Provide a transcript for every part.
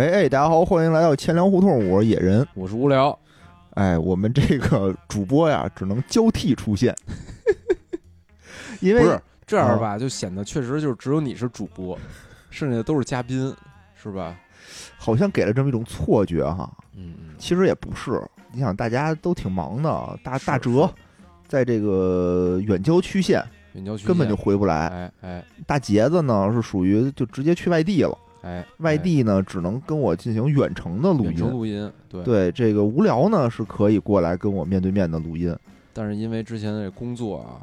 喂，哎，大家好，欢迎来到千粮胡同，我是野人。我是无聊，哎，我们这个主播呀，只能交替出现，因为不是这样吧，就显得确实就是只有你是主播，剩下的都是嘉宾，是吧？好像给了这么一种错觉哈。嗯嗯，其实也不是，你想大家都挺忙的，大大哲在这个远郊区县远郊区根本就回不来，哎哎大杰子呢是属于就直接去外地了，哎，外地呢只能跟我进行远程的录哎远程音。录音，对。对这个无聊呢是可以过来跟我面对面的录音但是因为之前的这工作啊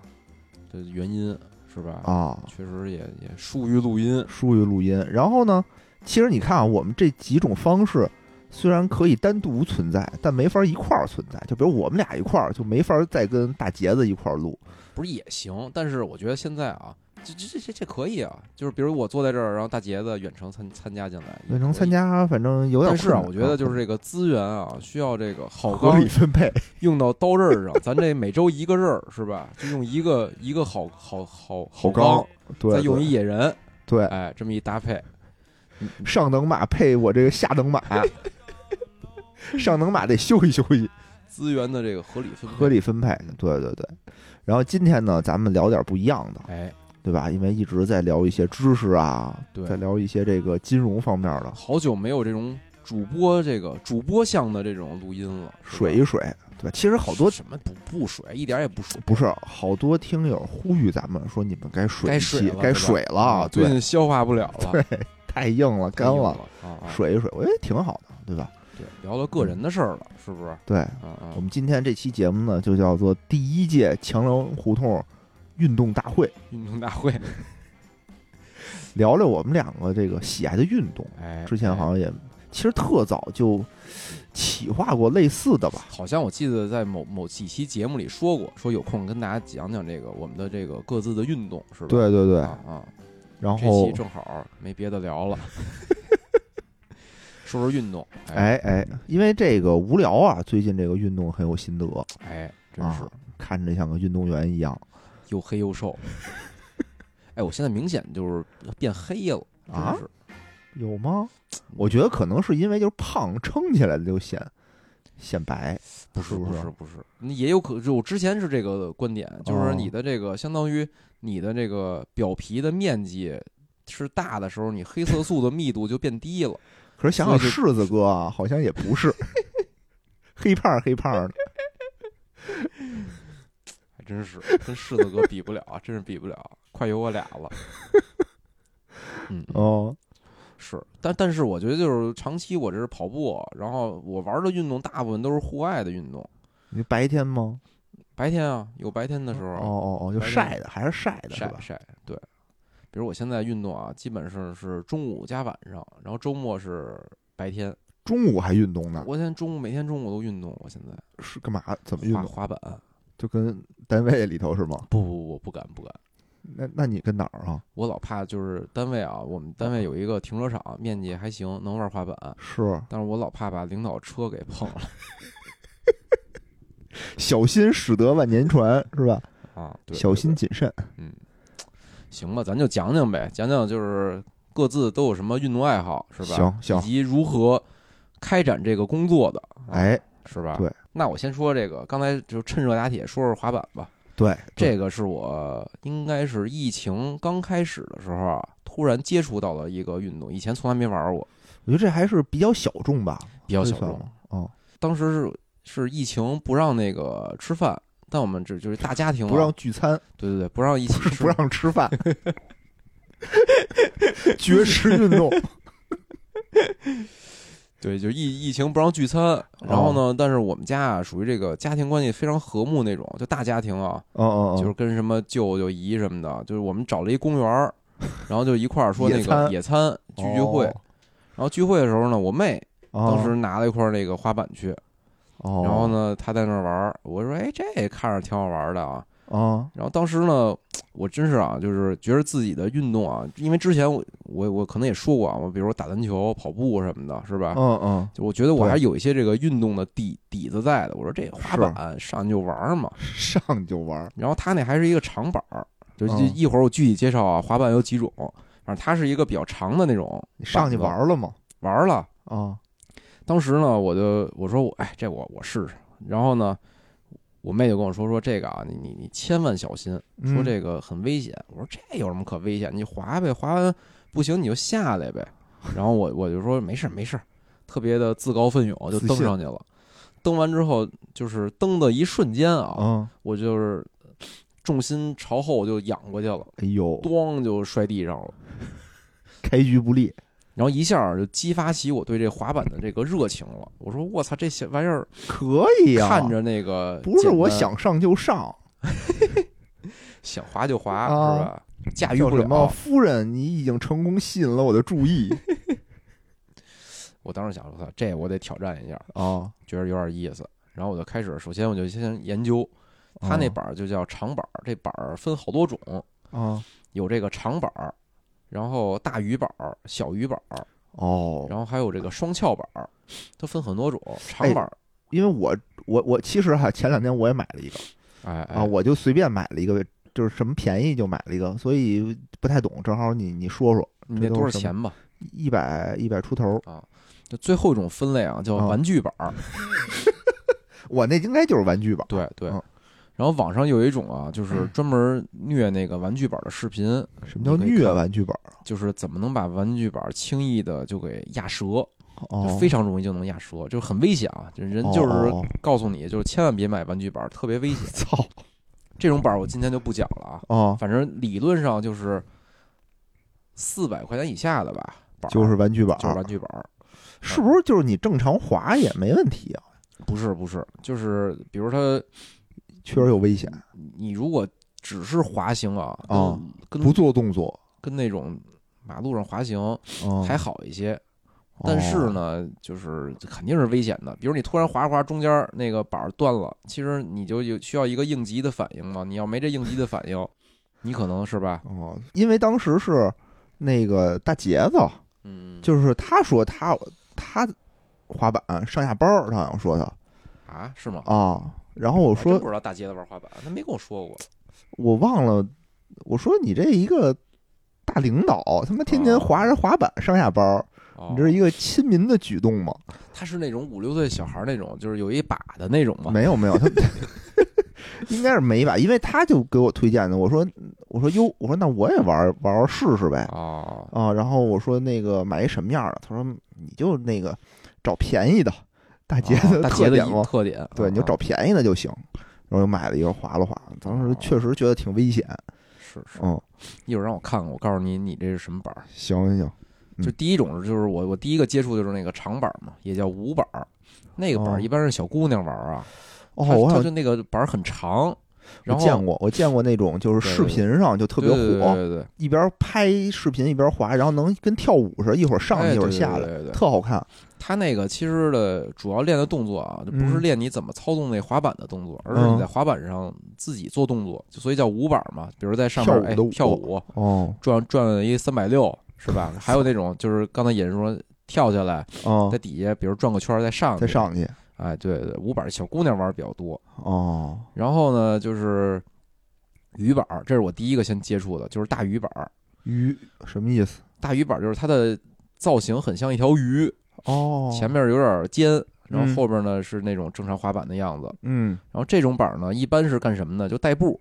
的原因，是吧？啊，确实也也疏于录音，疏于录音。然后呢，其实你看啊，我们这几种方式虽然可以单独存在，但没法一块儿存在。就比如我们俩一块儿，就没法再跟大杰子一块儿录。不是也行？但是我觉得现在啊，这这这这这可以啊，就是比如我坐在这儿，然后大杰子远程参参加进来，远程参。加，反正有点但是啊，我觉得就是这个资源啊，需要这个好钢合理分配。用到刀刃上，咱这每周一个刃儿是吧？就用一个一个好好好好钢钢，对，再用一野人，对哎，这么一搭配，上等马配我这个下等马，上等马得休息休息，资源的这个合理分配，合理分配。对对对。然后今天呢，咱们聊点不一样的，哎，对吧？因为一直在聊一些知识啊，对在聊一些这个金融方面的，好久没有这种主播这个主播向的这种录音了，水一水，对吧？其实好多什么不不水，一点也不水，不是好多听友呼吁咱们说，你们该水一该水该水了，啊最对近消化不了了，对，太硬了，干了，了啊啊！水一水，我觉得挺好的，对吧？对，聊到个人的事儿了，是不是？对，我，们今天这期节目呢，就叫做第一届强龙胡同运动大会，运动大会，聊聊我们两个这个喜爱的运动。哎，之前好哎。像也，其实特早就企划过类似的吧？好像我记得在某某几期节目里说过，说有空跟大家讲讲这个我们的这个各自的运动，是吧？对对对，啊啊，然后期正好没别的聊了，说说运动，哎哎，因为这个无聊啊，最近这个运动很有心得，哎，真是。啊看着像个运动员一样又黑又瘦。哎，我现在明显就是变黑了，真啊有吗？我觉得可能是因为就是胖撑起来的就显显白，不是是不是不是也有可就我之前是这个观点，就是哦你的这个相当于你的这个表皮的面积是大的时候，你黑色素的密度就变低了。可是想想柿子哥啊，好像也不是 黑胖儿黑胖儿的，还真是跟柿子哥比不了啊，真是比不了，快有我俩了。嗯，哦，是，但但是我觉得就是长期我这是跑步，然后我玩的运动大部分都是户外的运动。你白天吗？白天啊，有白天的时候，哦哦哦，就晒的还是晒的是吧？晒晒，对。比如我现在运动啊，基本上是中午加晚上，然后周末是白天。中午还运动呢？我现在中午每天中午都运动，我现在是干嘛？怎么运动？滑滑板。就跟单位里头是吗？不不不，不敢不敢。那那你跟哪儿啊？我老怕就是单位啊，我们单位有一个停车场，面积还行，能玩滑板。是但是我老怕把领导车给碰了 小心驶得万年船是吧？啊！对小心谨慎。嗯，行吧，咱就讲讲呗，讲讲就是各自都有什么运动爱好，是吧？行行以及如何开展这个工作的，啊哎，是吧？对。那我先说这个，刚才就趁热打铁说说滑板吧。对，对这个是我应该是疫情刚开始的时候啊，突然接触到了一个运动，以前从来没玩过，我觉得这还是比较小众吧，比较小众。哦，当时是是疫情不让那个吃饭，但我们这就是大家庭、啊，不让聚餐，对对对，不让一 起吃，不不让吃饭，绝食运动。对，就疫疫情不让聚餐。然后呢，但是我们家啊，属于这个家庭关系非常和睦那种，就大家庭啊，哦哦哦，就是跟什么舅舅姨什么的，就是我们找了一公园儿，然后就一块儿说 那个野餐聚聚会。哦然后聚会的时候呢，我妹哦当时拿了一块那个滑板去，哦，然后呢，她在那儿玩儿，我说，哎，这看着挺好玩的啊。啊，然后当时呢，我真是啊，就是觉得自己的运动啊，因为之前我我我可能也说过啊，我比如说打篮球、跑步什么的，是吧？嗯嗯，就我觉得我还有一些这个运动的底底子在的。我说这滑板上去就玩嘛。上就玩，然后他那还是一个长板儿，就就嗯一会儿我具体介绍啊，滑板有几种，反正它是一个比较长的那种。你上去玩了吗？玩了，啊当时呢，我就我说我哎，这我我试试。然后呢，我妹就跟我说说这个啊，你你你千万小心，说嗯这个很危险。我说这有什么可危险？你滑呗，滑完不行你就下来呗。然后我我就说没事儿没事儿，特别的自告奋勇就登上去了。登完之后，就是登的一瞬间啊，啊，我就是重心朝后就仰过去了，哎呦，咣就摔地上了。开局不利，然后一下就激发起我对这滑板的这个热情了。我说我操，这小玩意儿可以啊，看着那个不是我想上就上，想滑就滑、啊是吧？驾驭不叫什么了。夫人，你已经成功吸引了我的注意 我当时想说，操，这我得挑战一下，啊。觉得有点意思。然后我就开始，首先我就先研究，他那板儿就叫长板儿，这板儿分好多种，啊有这个长板儿，然后大鱼板儿、小鱼板儿，哦，然后还有这个双翘板儿，它分很多种。长哎板儿，因为我我我其实哈前两天我也买了一个哎哎啊，我就随便买了一个，就是什么便宜就买了一个，所以不太懂。正好你你说说，你那多少钱吧？一百一百出头啊，就最后一种分类啊，叫啊玩具板儿。我那应该就是玩具吧？对对嗯。然后网上有一种啊，就是专门虐那个玩具板的视频，什么叫虐玩具本儿？就是怎么能把玩具板轻易的就给压折，非常容易就能压折，就很危险啊！就人哦就是哦告诉你，就是千万别买玩具板，特别危险。操这种板我今天就不讲了啊，啊，反正理论上就是四百块钱以下的吧，板就是玩具板就是，玩具板，是不是就是你正常滑也没问题啊？不是不是，就是比如它确实有危险，你如果只是滑行啊，啊跟不做动作跟那种马路上滑行啊，还好一些，但是哦，呢，就是肯定是危险的。比如你突然滑滑中间那个板儿断了，其实你就有需要一个应急的反应嘛。你要没这应急的反应，你可能是吧？哦，因为当时是那个大杰子，嗯，就是他说他他滑板上下班儿，他好像说他啊，是吗？啊，然后我说我不知道大街的玩滑板，他没跟我说过。我忘了，我说你这一个大领导，他妈天天滑着滑板上下班儿，哦你这是一个亲民的举动吗？他是那种五六岁小孩儿那种，就是有一把的那种吗？没有没有，他 应该是没吧，因为他就给我推荐的。我说我说哟，我说那我也玩玩玩试试呗哦，啊。然后我说那个买一什么样的？他说你就那个找便宜的，大杰哦的大街的一特点嘛，特点，对，你就啊找便宜的就行。然后又买了一个划了划，当时确实觉得挺危险。是是。嗯，一会儿让我看看，我告诉你，你这是什么板儿？行行行，嗯就第一种就是我我第一个接触就是那个长板儿嘛，也叫五板儿。那个板哦儿一般是小姑娘玩儿啊，哦，它我好像就那个板儿很长，我然后见过，我见过那种就是视频上就特别火，对对对，一边拍视频一边滑，然后能跟跳舞似的，一会儿上去一会儿下来，对对对特好看。他那个其实的主要练的动作啊，就不是嗯练你怎么操纵那滑板的动作，而是你在滑板上自己做动作，就所以叫舞板嘛。比如在上面哎跳舞哦转转一三百六是吧？还有那种就是刚才引说跳下来，哦在，底下比如转个圈再上去，再上去哎，对对，五板小姑娘玩比较多。哦然后呢，就是鱼板，这是我第一个先接触的，就是大鱼板。鱼什么意思？大鱼板就是它的造型很像一条鱼，哦，前面有点尖，然后嗯后边呢是那种正常滑板的样子。嗯然后这种板呢，一般是干什么呢？就代步，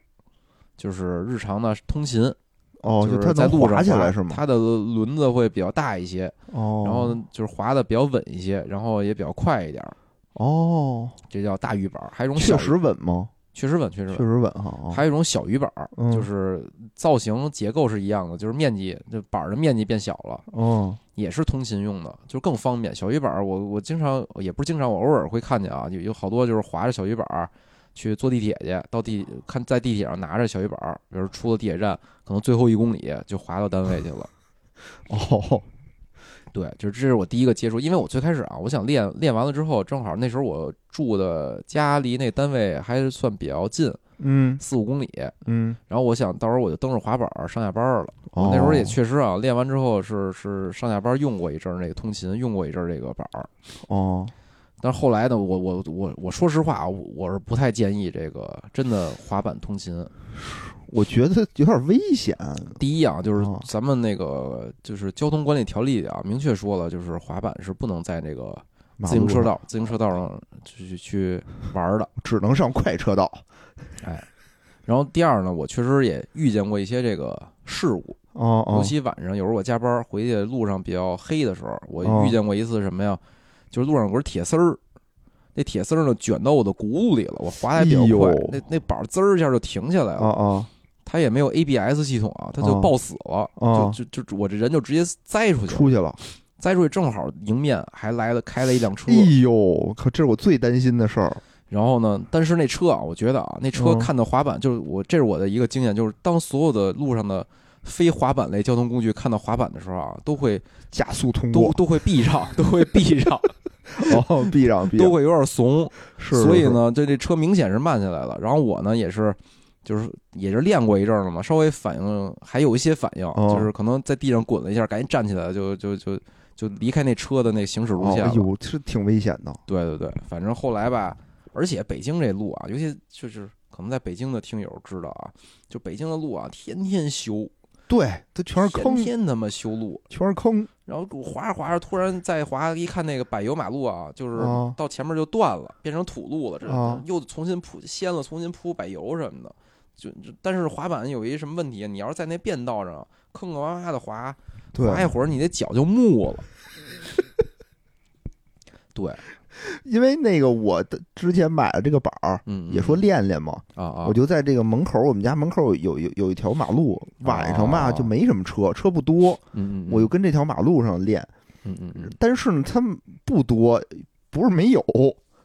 就是日常的通勤，哦，就是它在路上滑起来是吗？它的轮子会比较大一些，哦，然后就是滑的比较稳一些，然后也比较快一点儿。哦，这叫大鱼板儿。还有一种小确实稳吗？确实稳，确实稳确。实稳哈。哦还有一种小鱼板就是造型结构是一样的，就是面积这板儿的面积变小了，哦也是通勤用的，就更方便。小鱼板儿我我经常也不是经常，我偶尔会看见啊，有有好多就是划着小鱼板儿去坐地铁去，到地看在地铁上拿着小鱼板儿，比如出了地铁站，可能最后一公里就划到单位去了。哦对，就是这是我第一个接触，因为我最开始啊，我想练练完了之后，正好那时候我住的家离那单位还算比较近，嗯四五公里，嗯，然后我想到时候我就蹬着滑板儿上下班儿了。哦我那时候也确实啊，练完之后是是上下班用过一阵儿那个通勤，用过一阵儿这个板儿。哦但是后来呢，我我我我说实话，我我是不太建议这个真的滑板通勤。我觉得有点危险。第一啊，就是哦咱们那个就是交通管理条例里啊，明确说了，就是滑板是不能在这个自行车道、自行车道上去去玩的。只能上快车道。哎然后第二呢，我确实也遇见过一些这个事故，尤哦尤，其晚上有时候我加班回去路上比较黑的时候，我哦遇见过一次什么呀？就是路上有根铁丝儿，那铁丝儿呢卷到我的轱辘里了，我滑的还比较哎快呦，那那板儿滋儿一下就停下来了。哦哦它也没有 ABS 系统啊，它就哦。抱死了，哦。就就就我这人就直接栽出去了，出去了。栽出去正好迎面还来了开了一辆车。哎，呦，可这是我最担心的事儿。然后呢，但是那车啊，我觉得啊，那车嗯。看到滑板，就是我这是我的一个经验，就是当所有的路上的非滑板类交通工具看到滑板的时候啊，都会加速通过，都都会避让，都会避让，哦，避让避让，都会有点怂，是，所以呢，这这车明显是慢下来了。然后我呢也是，就是也是练过一阵儿了嘛，稍微反应还有一些反应，哦就是可能在地上滚了一下，赶紧站起来，就就就就离开那车的那个行驶路哦，线了。哎呦，是挺危险的。对对对，反正后来吧，而且北京这路啊，尤其就是可能在北京的听友知道啊，就北京的路啊，天天修，对，它全是坑天，天他妈修路。全是坑。然后我滑着滑着，突然再滑，一看那个柏油马路啊，就是哦到前面就断了，变成土路了，这哦又重新铺掀了，重新铺柏油什么的。就就但是滑板有一什么问题？你要是在那变道上坑坑洼洼的滑，滑一会儿你的脚就木了。对，因为那个我的之前买了这个板儿，嗯，也说练练嘛，啊啊，我就在这个门口，我们家门口有有有一条马路，晚上吧哦就没什么车，车不多，我就跟这条马路上练。嗯嗯嗯但是呢，他们不多，不是没有，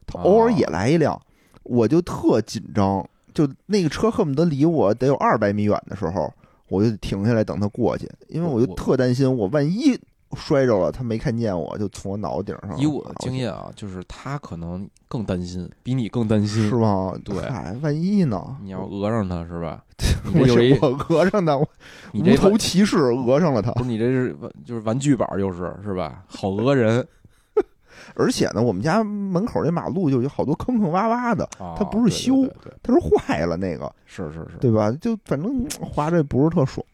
他偶尔也来一辆，我就特紧张，就那个车恨不得离我得有二百米远的时候，我就停下来等他过去，因为我就特担心，我万一摔着了，他没看见我，就从我脑顶上。以我的经，验啊，就是他可能更担心，比你更担心是。吧？对嗨，万一呢？你要讹上他是吧？我讹上他，我无你这头骑士讹上了他。不是你这是玩就是玩具板儿，就是是吧？好讹人而且呢，我们家门口那马路就有好多坑坑洼洼的，啊！它不是修它是坏了那个，是是是。对吧？就反正滑着也不是特爽。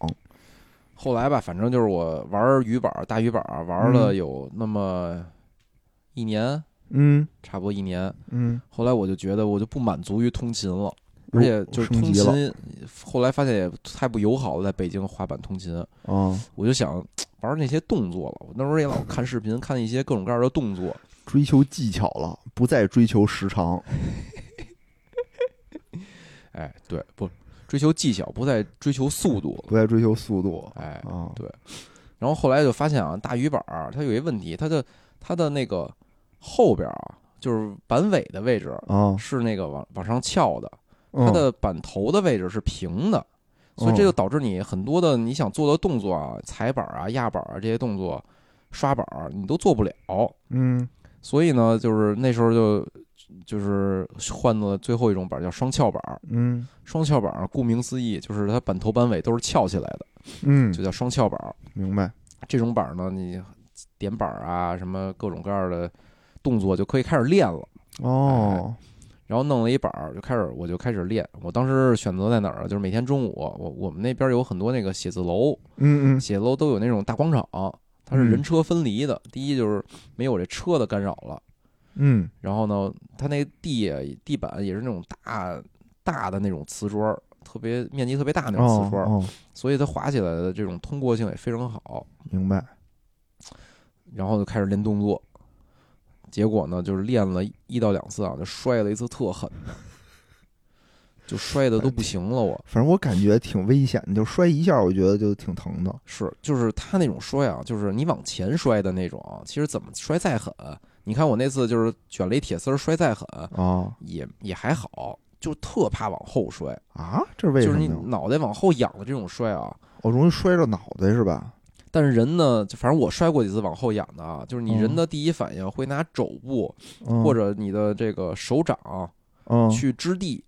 后来吧，反正就是我玩鱼板儿、大鱼板儿玩了嗯有那么一年，嗯差不多一年。嗯，后来我就觉得我就不满足于通勤了，而且就是通勤，后来发现也太不友好了，在北京滑板通勤。啊，我就想玩那些动作了。我那时候也老看视频，看一些各种各样的动作。追求技巧了，不再追求时长。哎，对，不追求技巧，不再追求速度。不再追求速度哎，啊。对然后后来就发现啊，大鱼板儿它有一问题，它的它的那个后边啊，就是板尾的位置啊，是那个往往上翘的，嗯它的板头的位置是平的，所以这就导致你很多的你想做的动作啊，踩板啊、压板啊这些动作，刷板儿你都做不了。嗯所以呢，就是那时候就就是换了最后一种板儿叫双翘板儿。嗯双翘板儿顾名思义，就是它板头板尾都是翘起来的，嗯，就叫双翘板儿。明白。这种板儿呢，你点板儿啊，什么各种各样的动作就可以开始练了。哦，然后弄了一板儿，就开始我就开始练。我当时选择在哪儿啊？就是每天中午，我我们那边有很多那个写字楼，嗯嗯写字楼都有那种大广场，它是人车分离的。第一就是没有这车的干扰了，嗯然后呢，它那地地板也是那种大大的那种瓷砖儿，特别面积特别大那种瓷砖儿，哦哦，所以它滑起来的这种通过性也非常好。明白。然后就开始练动作，结果呢，就是练了一到两次啊，就摔了一次特狠的，就摔的都不行了我。反正我感觉挺危险的，就摔一下，我觉得就挺疼的。是，就是他那种摔啊，就是你往前摔的那种啊，其实怎么摔再狠，你看我那次就是卷了一铁丝儿摔再狠，啊也也还好，就特怕往后摔，啊，这为就是你什么？脑袋往后仰的这种摔啊。我容易摔着脑袋是吧？但是人呢，反正我摔过几次往后仰的啊，就是你人嗯。的第一反应会拿肘部嗯。或者你的这个手掌嗯。去支地，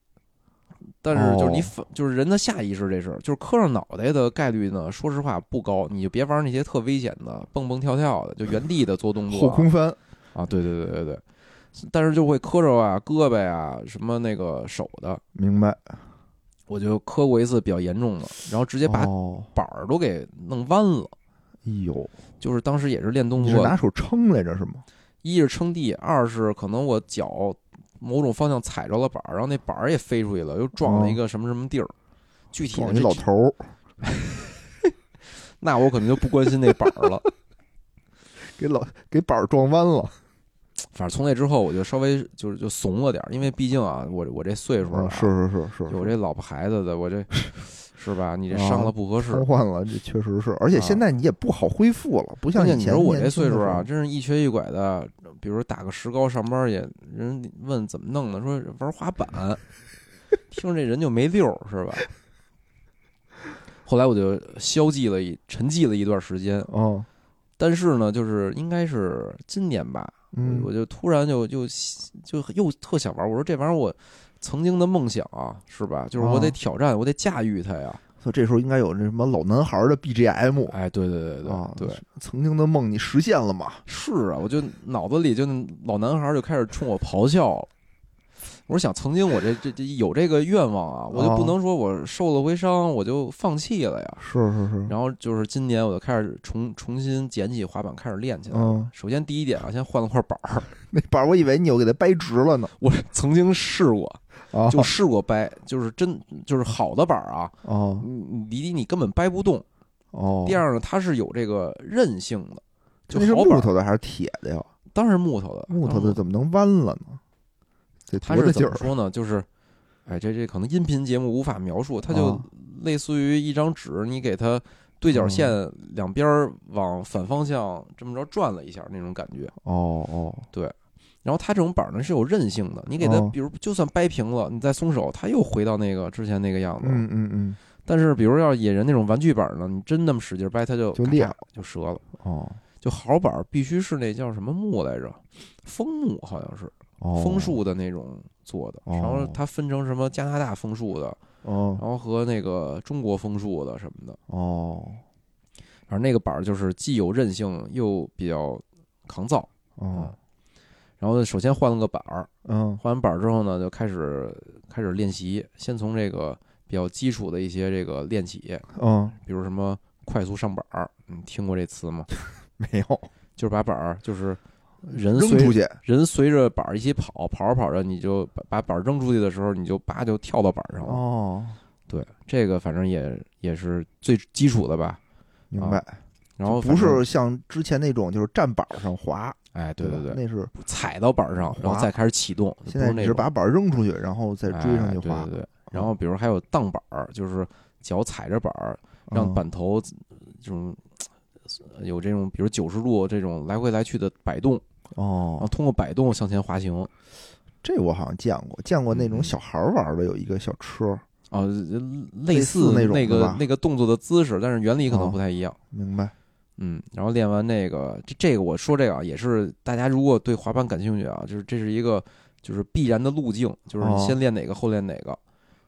但是就是你哦反就是人的下意识这是，就是磕上脑袋的概率呢，说实话不高，你就别玩那些特危险的蹦蹦跳跳的，就原地的做动作啊。后空翻。啊，对对对对对，但是就会磕着啊胳膊啊什么那个手的，明白。我就磕过一次比较严重的，然后直接把哦，板儿都给弄弯了。哎呦，就是当时也是练动你是作，拿手撑来着是吗？一是撑地，二是可能我脚某种方向踩着了板儿，然后那板儿也飞出去了，又撞了一个什么什么地儿。具体的撞一这老头儿，那我可能就不关心那板儿了。给老给板儿撞弯了。反正从那之后，我就稍微就是就怂了点儿，因为毕竟啊，我我这岁数是是是是，有这老婆孩子的，我这是吧？你这伤了不合适。瘫痪了，这确实是，而且啊现在你也不好恢复了，不像以前。你说我这岁数啊，，真是一瘸一拐的。比如打个石膏上班也，人问怎么弄的，说玩滑板，听这人就没溜，是吧？后来我就消寂了一沉寂了一段时间，哦，但是呢，就是应该是今年吧，嗯我，就突然就就就又特想玩。我说这玩意儿我曾经的梦想啊，是吧？就是我得啊挑战，我得驾驭它呀。所以这时候应该有那什么老男孩的 BGM 哎，对对对对啊，对，曾经的梦你实现了吗？是啊，我就脑子里就老男孩就开始冲我咆哮了。我想，曾经我这这这有这个愿望啊，我就不哦能说我受了回伤我就放弃了呀。是是是，然后就是今年我就开始重重新捡起滑板开始练起来首先第一点啊，先换了块板儿，那板儿我以为你又给它掰直了呢。我曾经试过，啊，就试过掰，就是真就是好的板儿啊，哦你你离你根本掰不动。哦，第二呢，它是有这个韧性的，就那是好板木头的还是铁的呀？当然是木头的，木头的怎么能弯了呢？得它是？怎么说呢？就是，哎，这这可能音频节目无法描述，它就哦类似于一张纸，你给它对角线两边儿往反方向这么着转了一下那种感觉。哦哦，然后它这种板儿呢是有韧性的，你给它哦比如就算掰平了，你再松手，它又回到那个之前那个样子。嗯嗯嗯，但是比如要野人那种玩具板儿呢，你真那么使劲掰，它就就裂了就折了。哦就好板儿必须是那叫什么木来着？枫木好像是哦，枫树的那种做的，哦然后它分成什么加拿大枫树的，哦然后和那个中国枫树的什么的，哦反正那个板儿就是既有韧性又比较抗造。哦，然后首先换了个板儿，嗯换完板儿之后呢，就开始开始练习，先从这个比较基础的一些这个练起，嗯，比如什么快速上板儿，你听过这词吗？没有就是把板儿就是人随扔出去，人随着板儿一起跑，跑着跑着你就把把板儿扔出去的时候，你就叭就跳到板儿上了。哦，对，这个反正也也是最基础的吧。明白。然后不是像之前那种就是站板上滑，哎，对对对，那是踩到板儿上，然后再开始启动。现在不是把板儿扔出去，然后再追上去滑哎对，对对。然后比如还有荡板儿，就是脚踩着板儿，让嗯板头这种呃有这种比如九十度这种来回来去的摆动，然后哦，通过摆动向前滑行。这我好像见过，见过那种嗯小孩儿玩的有一个小车，啊，类类似似那种那个那个动作的姿势，但是原理可能哦不太一样。明白？嗯，然后练完那个，这这个我说这个啊，也是大家如果对滑板感兴趣啊，就是这是一个就是必然的路径，就是先练哪个后练哪个，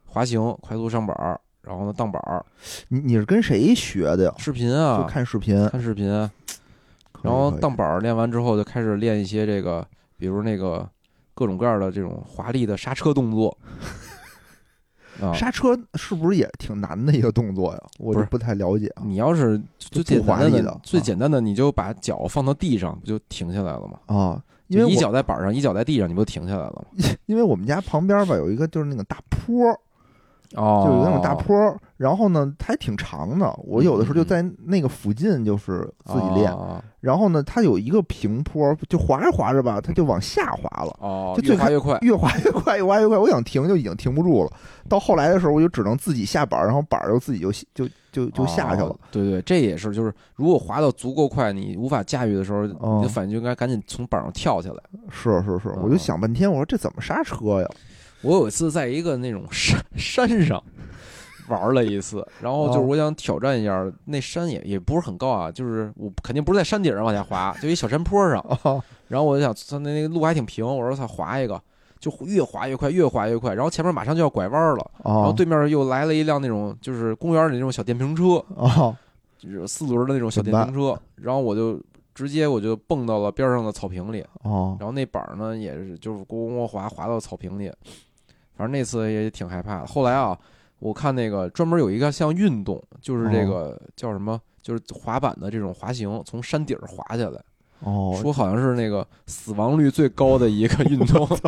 滑行、快速上板儿，然后呢荡板儿，你你是跟谁学的呀？视频就啊，看视频，看视频，然后荡板儿练完之后就开始练一些这个，比如那个各种各样的这种华丽的刹车动作。啊，刹车是不是也挺难的一个动作呀？我不是不太了解啊。你要是最简单的最简单的，你就把脚放到地上，不就停下来了吗？啊，因为就一脚在板上，一脚在地上，你不就停下来了吗？因为我们家旁边吧有一个就是那个大坡，哦，就有那种大坡，然后呢它还挺长的。我有的时候就在那个附近就是自己练，哦然后呢它有一个平坡，就滑着滑着吧，它就往下滑了。哦，越滑越快。越滑越快，越滑越快，我想停就已经停不住了。到后来的时候，我就只能自己下板儿，然后板儿就自己就就就就下去了哦。对对，这也是，就是如果滑到足够快，你无法驾驭的时候，哦你的反应就应该赶紧从板上跳下来。是是是，哦我就想半天，我说这怎么刹车呀？我有一次在一个那种山山上玩了一次，然后就是哦我想挑战一下，那山也也不是很高啊，就是我肯定不是在山顶上往下滑，就一小山坡上。啊，然后我就想，操，那那个路还挺平，我说操，滑一个，就越滑越快，越滑越快，然后前面马上就要拐弯了，然后啊对面又来了一辆那种就是公园里那种小电瓶车，啊就是四轮的那种小电瓶车，然后我就直接我就蹦到了边上的草坪里，啊然后那板儿呢也是就是咣咣咣滑滑到草坪里，反正那次也挺害怕的。后来啊，我看那个专门有一个项运动，就是这个叫什么，就是滑板的这种滑行，从山顶儿滑下来，哦，说好像是那个死亡率最高的一个运动，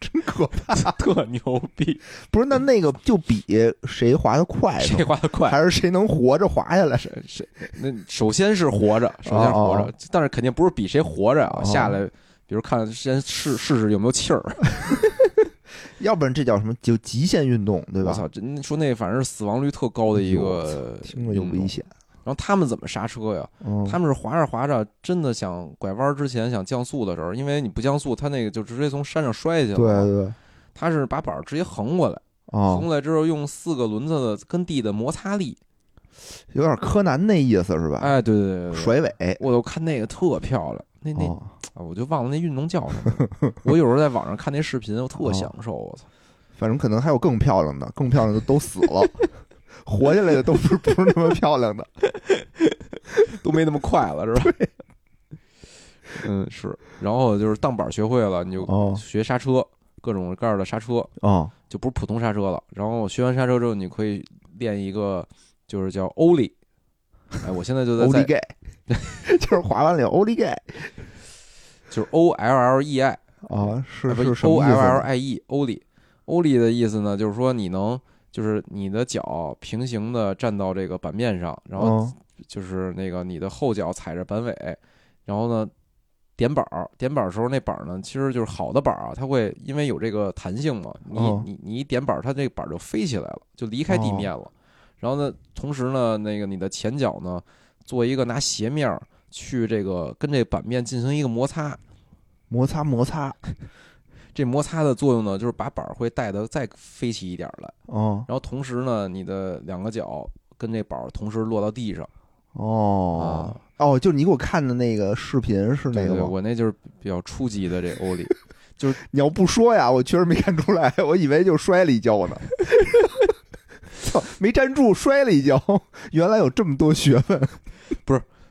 真可怕。特牛逼，不是，那那个就比谁滑得快谁，滑得快？还是谁能活着滑下来？谁谁？那首先是活着，首先是活哦着，但是肯定不是比谁活着啊，哦下来，比如看先试试试有没有气儿，要不然这叫什么？就极限运动，对吧？我操，真说那反正是死亡率特高的一个听着就危。险。然后他们怎么刹车呀？嗯，他们是滑着滑着，真的想拐弯之前想降速的时候，因为你不降速，他那个就直接从山上摔下去了。对，对，他是把板儿直接横过来，横哦，过来之后用四个轮子的跟地的摩擦力。有点柯南那意思是吧？哎，对对对对对，甩尾。我都看那个特漂亮，那那、哦，啊我就忘了那运动叫什么。我有时候在网上看那视频，我特享受。我操，反正可能还有更漂亮的，更漂亮的都死了，活下来的都不是不是那么漂亮的。都没那么快了，是吧？嗯，是。然后就是荡板学会了，你就哦学刹车，各种各样的刹车。哦，就不是普通刹车了。然后学完刹车之后，你可以练一个，就是叫欧力。哎，我现在就在在欧力盖，就是滑完了欧力盖就是 O L L E I，啊，是是 O L L I E，欧力，欧力的意思呢，就是说你能，就是你的脚平行的站到这个板面上，然后嗯就是那个你的后脚踩着板尾，然后呢点板儿，点板儿的时候那板儿呢，其实就是好的板儿啊，它会因为有这个弹性嘛，你、哦。你你一点板儿，它这个板儿就飞起来了，就离开地面了。然后呢，同时呢，那个你的前脚呢，做一个拿斜面儿去这个跟这板面进行一个摩擦，摩擦摩擦，这摩擦的作用呢，就是把板儿会带的再飞起一点儿来，哦然后同时呢，你的两个脚跟这板儿同时落到地上。哦啊哦，就你给我看的那个视频是那对对，个吗？我那就是比较初级的这欧力。你要不说呀，我确实没看出来，我以为就摔了一跤呢。操，没站住，摔了一跤。原来有这么多学问。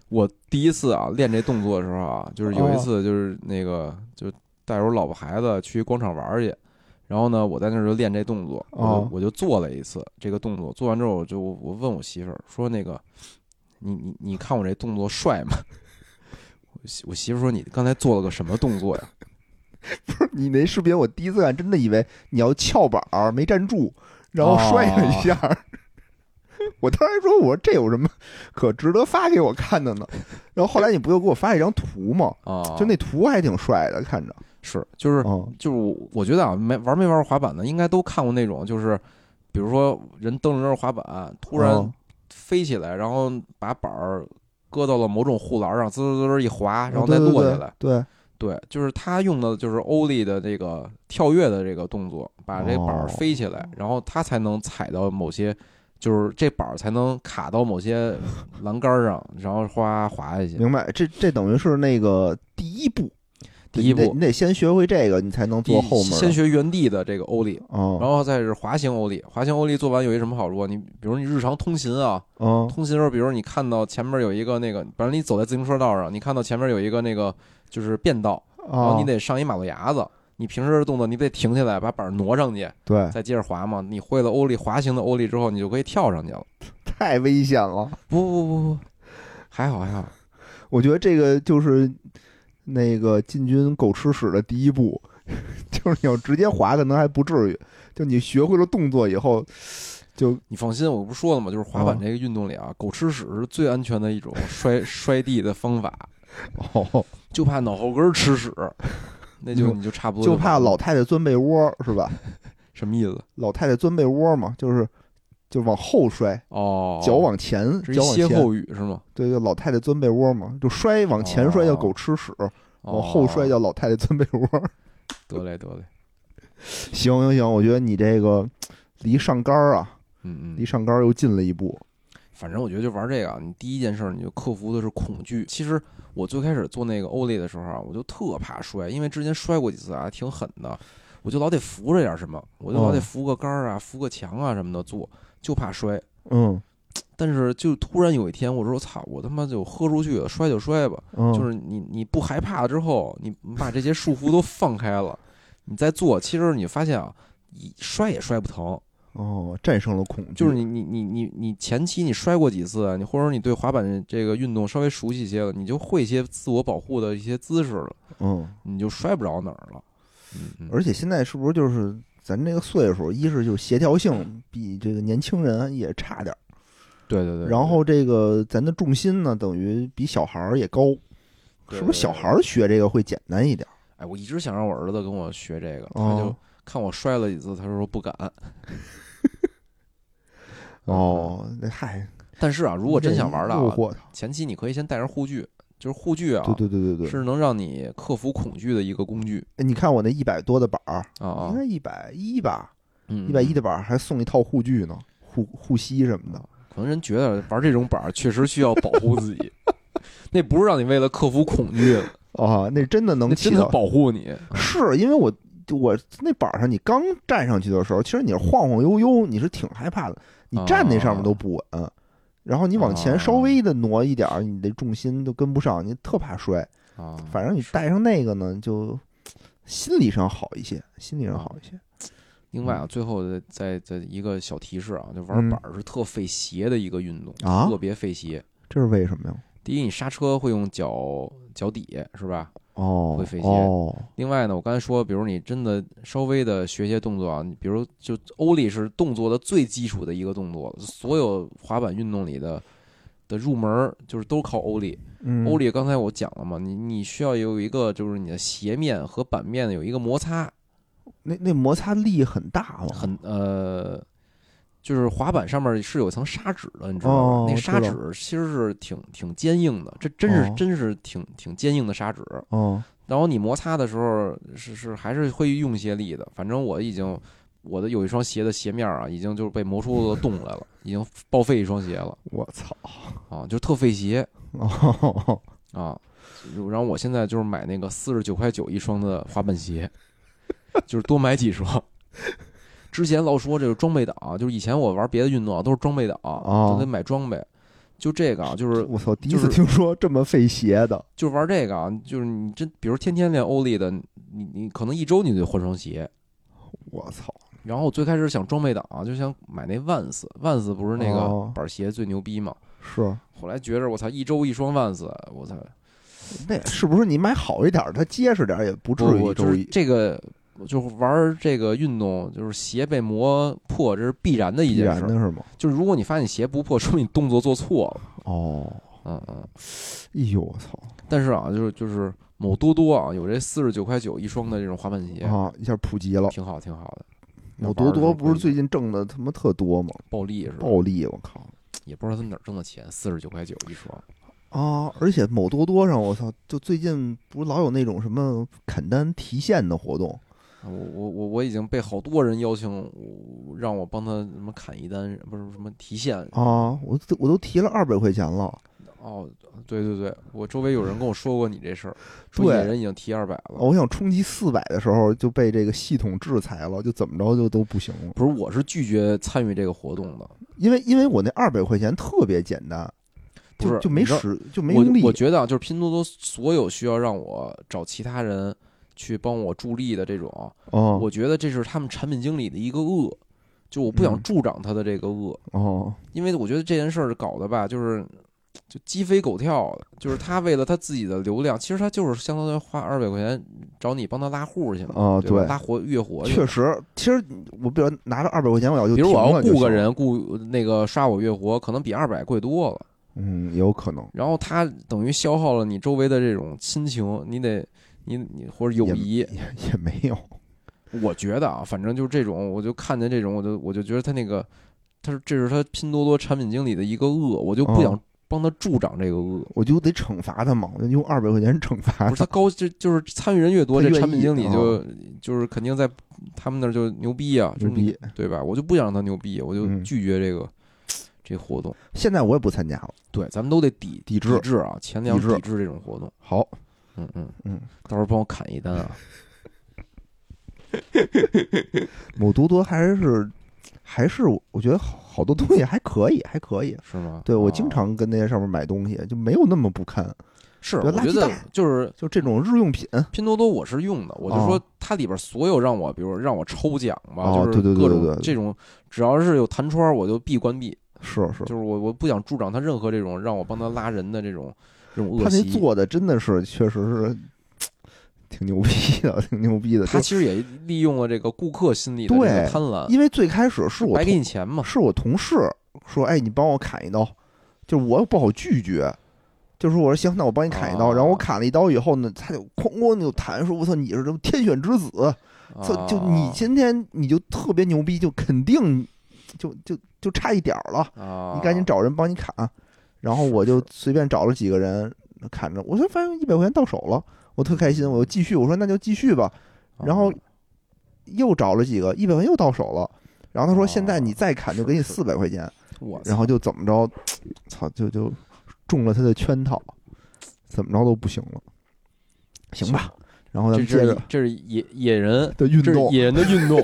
我第一次啊练这动作的时候啊，就是有一次就是那个就带着我老婆孩子去广场玩儿去，然后呢我在那儿就练这动作，我就哦我就做了一次这个动作，做完之后我就我问我媳妇儿说那个你你你看我这动作帅吗？我媳我媳妇说你刚才做了个什么动作呀？不是你那视频，我第一次看，真的以为你要翘板儿没站住，然后摔了一下。我当时说，我说这有什么可值得发给我看的呢？然后后来你不又给我发一张图吗？啊，就那图还挺帅的，看着。是就是嗯就是我我觉得啊，没玩没玩过滑板的，应该都看过那种，就是比如说人蹬着滑板，突然哦飞起来，然后把板儿搁到了某种护栏上，滋滋滋一滑，然后再落下来。对，对，就是他用的就是欧力的这个跳跃的这个动作，把这板儿哦飞起来，然后他才能踩到某些，就是这板儿才能卡到某些栏杆上，然后哗滑下去。明白。这这等于是那个第一步，第一步你得先学会这个，你才能做后面。先学原地的这个欧力，嗯，然后再是滑行欧力。滑行欧力做完有一什么好处啊？你比如你日常通勤啊，嗯通勤的时候，比如你看到前面有一个那个，反正你走在自行车道上，你看到前面有一个那个就是变道，然后啊你，得上一马路牙子。你平时的动作，你得停下来，把板儿挪上去，对，再接着滑嘛。你会了欧力滑行的欧力之后，你就可以跳上去了。太危险了。不不不不，还好还好。我觉得这个就是那个进军狗吃屎的第一步，就是你要直接滑，可能还不至于。就你学会了动作以后，就你放心，我不说了吗？就是滑板哦这个运动里啊，狗吃屎是最安全的一种 摔摔地的方法，哦，就怕脑后根儿吃屎，那就你就差不多就怕老太太钻被窝是吧？什么意思？老太太钻被窝嘛，就是就往后摔，哦，脚往前，脚往前，后语是吗？对，就老太太钻被窝嘛，就摔往前摔叫哦狗吃屎，哦往后摔叫老太太钻被窝。得嘞得嘞，行行行，我觉得你这个离上杆儿啊，嗯嗯，离上杆儿又近了一步。反正我觉得就玩这个啊，你第一件事儿你就克服的是恐惧。其实我最开始做那个欧力的时候啊，我就特怕摔，因为之前摔过几次啊，挺狠的，我就老得扶着点什么，我就老得哦扶个杆儿啊、扶个墙啊什么的做，就怕摔。嗯 但是就突然有一天，我说操，我他妈就豁出去了，摔就摔吧。嗯，就是你你不害怕了之后，你你把这些束缚都放开了，你再做，其实你发现啊，一摔也摔不疼。哦，战胜了恐惧，就是你你你你你前期你摔过几次，你或者你对滑板这个运动稍微熟悉一些了，你就会一些自我保护的一些姿势了，嗯，你就摔不着哪儿了。嗯嗯，而且现在是不是就是咱这个岁数，一是就是协调性比这个年轻人也差点儿，对对对，然后这个咱的重心呢，等于比小孩儿也高，对是不是小孩儿学这个会简单一点儿？哎，我一直想让我儿子跟我学这个，他就哦看我摔了几次，他说不敢。哦，那嗨，但是啊，如果真想玩的啊，诱惑他，前期你可以先带上护具，就是护具啊，对对对对对，是能让你克服恐惧的一个工具哎你看我那一百多的板儿，啊啊应，该一百一吧，嗯，一百一的。板儿还送一套护具呢，护护膝什么的。可能人觉得玩这种板儿确实需要保护自己，那不是让你为了克服恐惧的，啊，那真的能那真的保护你。是因为我我那板上，你刚站上去的时候，其实你是晃晃悠悠，你是挺害怕的，你站那上面都不稳，然后你往前稍微的挪一点儿，你的重心都跟不上，你特怕摔。啊，反正你带上那个呢，就心理上好一些，心理上好一些。另外啊，最后的再再一个小提示啊，就玩嗯板儿是特费鞋的一个运动，啊特别费鞋。这是为什么呀？第一，你刹车会用脚脚底是吧？哦，会费鞋哦，另外呢，我刚才说，比如你真的稍微的学一些动作啊，你比如就欧力是动作的最基础的一个动作，所有滑板运动里的的入门儿就是都靠欧力。嗯，欧力刚才我讲了嘛，你你需要有一个就是你的鞋面和板面有一个摩擦，那那摩擦力很大吗？很呃，就是滑板上面是有一层砂纸的，你知道吗？那砂纸其实是挺挺坚硬的，这真是、哦真是挺挺坚硬的砂纸。哦，然后你摩擦的时候是是还是会用一些力的，反正我已经我的有一双鞋的鞋面啊，已经就是被磨出个洞来了，已经报废一双鞋了我操！啊，就特费鞋哦，啊。然后我现在就是买那个四十九块九一双的滑板鞋，就是多买几双。之前老说这个装备党，就是以前我玩别的运动啊都是装备党，哦都得买装备。就这个啊，就是我操！第一次听说这么费鞋的。就玩这个啊，就是你真比如天天练欧力的，你你可能一周你就得换双鞋。我操！然后我最开始想装备党啊，就想买那万斯，万斯不是那哦个板鞋最牛逼吗？是，后来觉着我操，一周一双万斯，我操，那是不是你买好一点儿，它结实点儿，也不至于一周一这个，就是玩这个运动，就是鞋被磨破，这是必然的一件事儿。然的是吗？就是如果你发现鞋不破，说明你动作做错了。哦，嗯嗯。哎呦我操！但是啊，就是就是某多多啊，有这四十九块九一双的这种滑板鞋，啊，一下普及了。挺好挺好的。某多多不是最最近挣的他妈特多吗？暴利是吧？暴利，我靠！也不知道他哪儿挣的钱，四十九块九一双。啊！而且某多多上，我操，就最近不是老有那种什么砍单提现的活动我我我我已经被好多人邀请让我帮他什么砍一单，不是什么提现啊！我都我都提了二百块钱了。哦，对对对，我周围有人跟我说过你这事儿，说对野人已经提二百了。我想冲击四百的时候就被这个系统制裁了，就怎么着就都不行了。不是，我是拒绝参与这个活动的。因为因为我那二百块钱特别简单，就是就没使就没我用力我觉得啊，就是拼多多所有需要让我找其他人去帮我助力的这种，哦。我觉得这是他们产品经理的一个恶，就我不想嗯。助长他的这个恶，哦。因为我觉得这件事儿搞的吧，就是就鸡飞狗跳的，就是他为了他自己的流量，其实他就是相当于花二百块钱找你帮他拉户去了，啊对拉活月活去确实，其实我比如拿着二百块钱，我要就比如我要雇个人雇那个刷我月活，可能比二百贵多了。嗯，也有可能。然后他等于消耗了你周围的这种亲情，你得你你或者友谊。也也没有，我觉得啊，反正就是这种，我就看见这种，我就我就觉得他那个，他是这是他拼多多产品经理的一个恶，我就不想哦帮他助长这个恶。我就得惩罚他嘛，我就用二百块钱惩罚他。不是他高，就就是参与人越多，这产品经理就哦就是肯定在他们那儿就牛逼啊，就牛逼对吧？我就不想让他牛逼，我就嗯拒绝这个 这活动。现在我也不参加了。对，咱们都得抵抵制制啊，钱粮抵制这种活动。好，嗯嗯嗯，到时候帮我砍一单啊。某多多还是还是我觉得好好多东西还可以，还可以。是吗？对我哦经常跟那些上面买东西，就没有那么不堪。是，我觉得就是就这种日用品。拼多多我是用的，我就哦说它里边所有让我，比如让我抽奖吧，哦就是对对对各种对对这种，只要是有弹窗，我就必关闭，是是，就是我我不想助长他任何这种让我帮他拉人的这种这种恶他那。做的真的是确实是挺牛逼的，挺牛逼的。他其实也利用了这个顾客心理对个贪婪，因为最开始是我白给你钱嘛。是我同事说，哎，你帮我砍一刀，就是我不好拒绝。就是我说行，那我帮你砍一刀。哦然后我砍了一刀以后呢，他就哐哐就弹说：“我操，你是什么天选之子！操，就你今天你就特别牛逼，就肯定就就就差一点儿了。啊，你赶紧找人帮你砍。”然后我就随便找了几个人砍着，我就发现一百块钱到手了，我特开心，我就继续，我说那就继续吧。啊，然后又找了几个，一百块钱又到手了。然后他说：“哦现在你再砍就给你四百块钱。”我然后就怎么着，操，就就中了他的圈套，怎么着都不行了。行吧，然后咱这这是们接着这是野野人，的运动，野人的运动，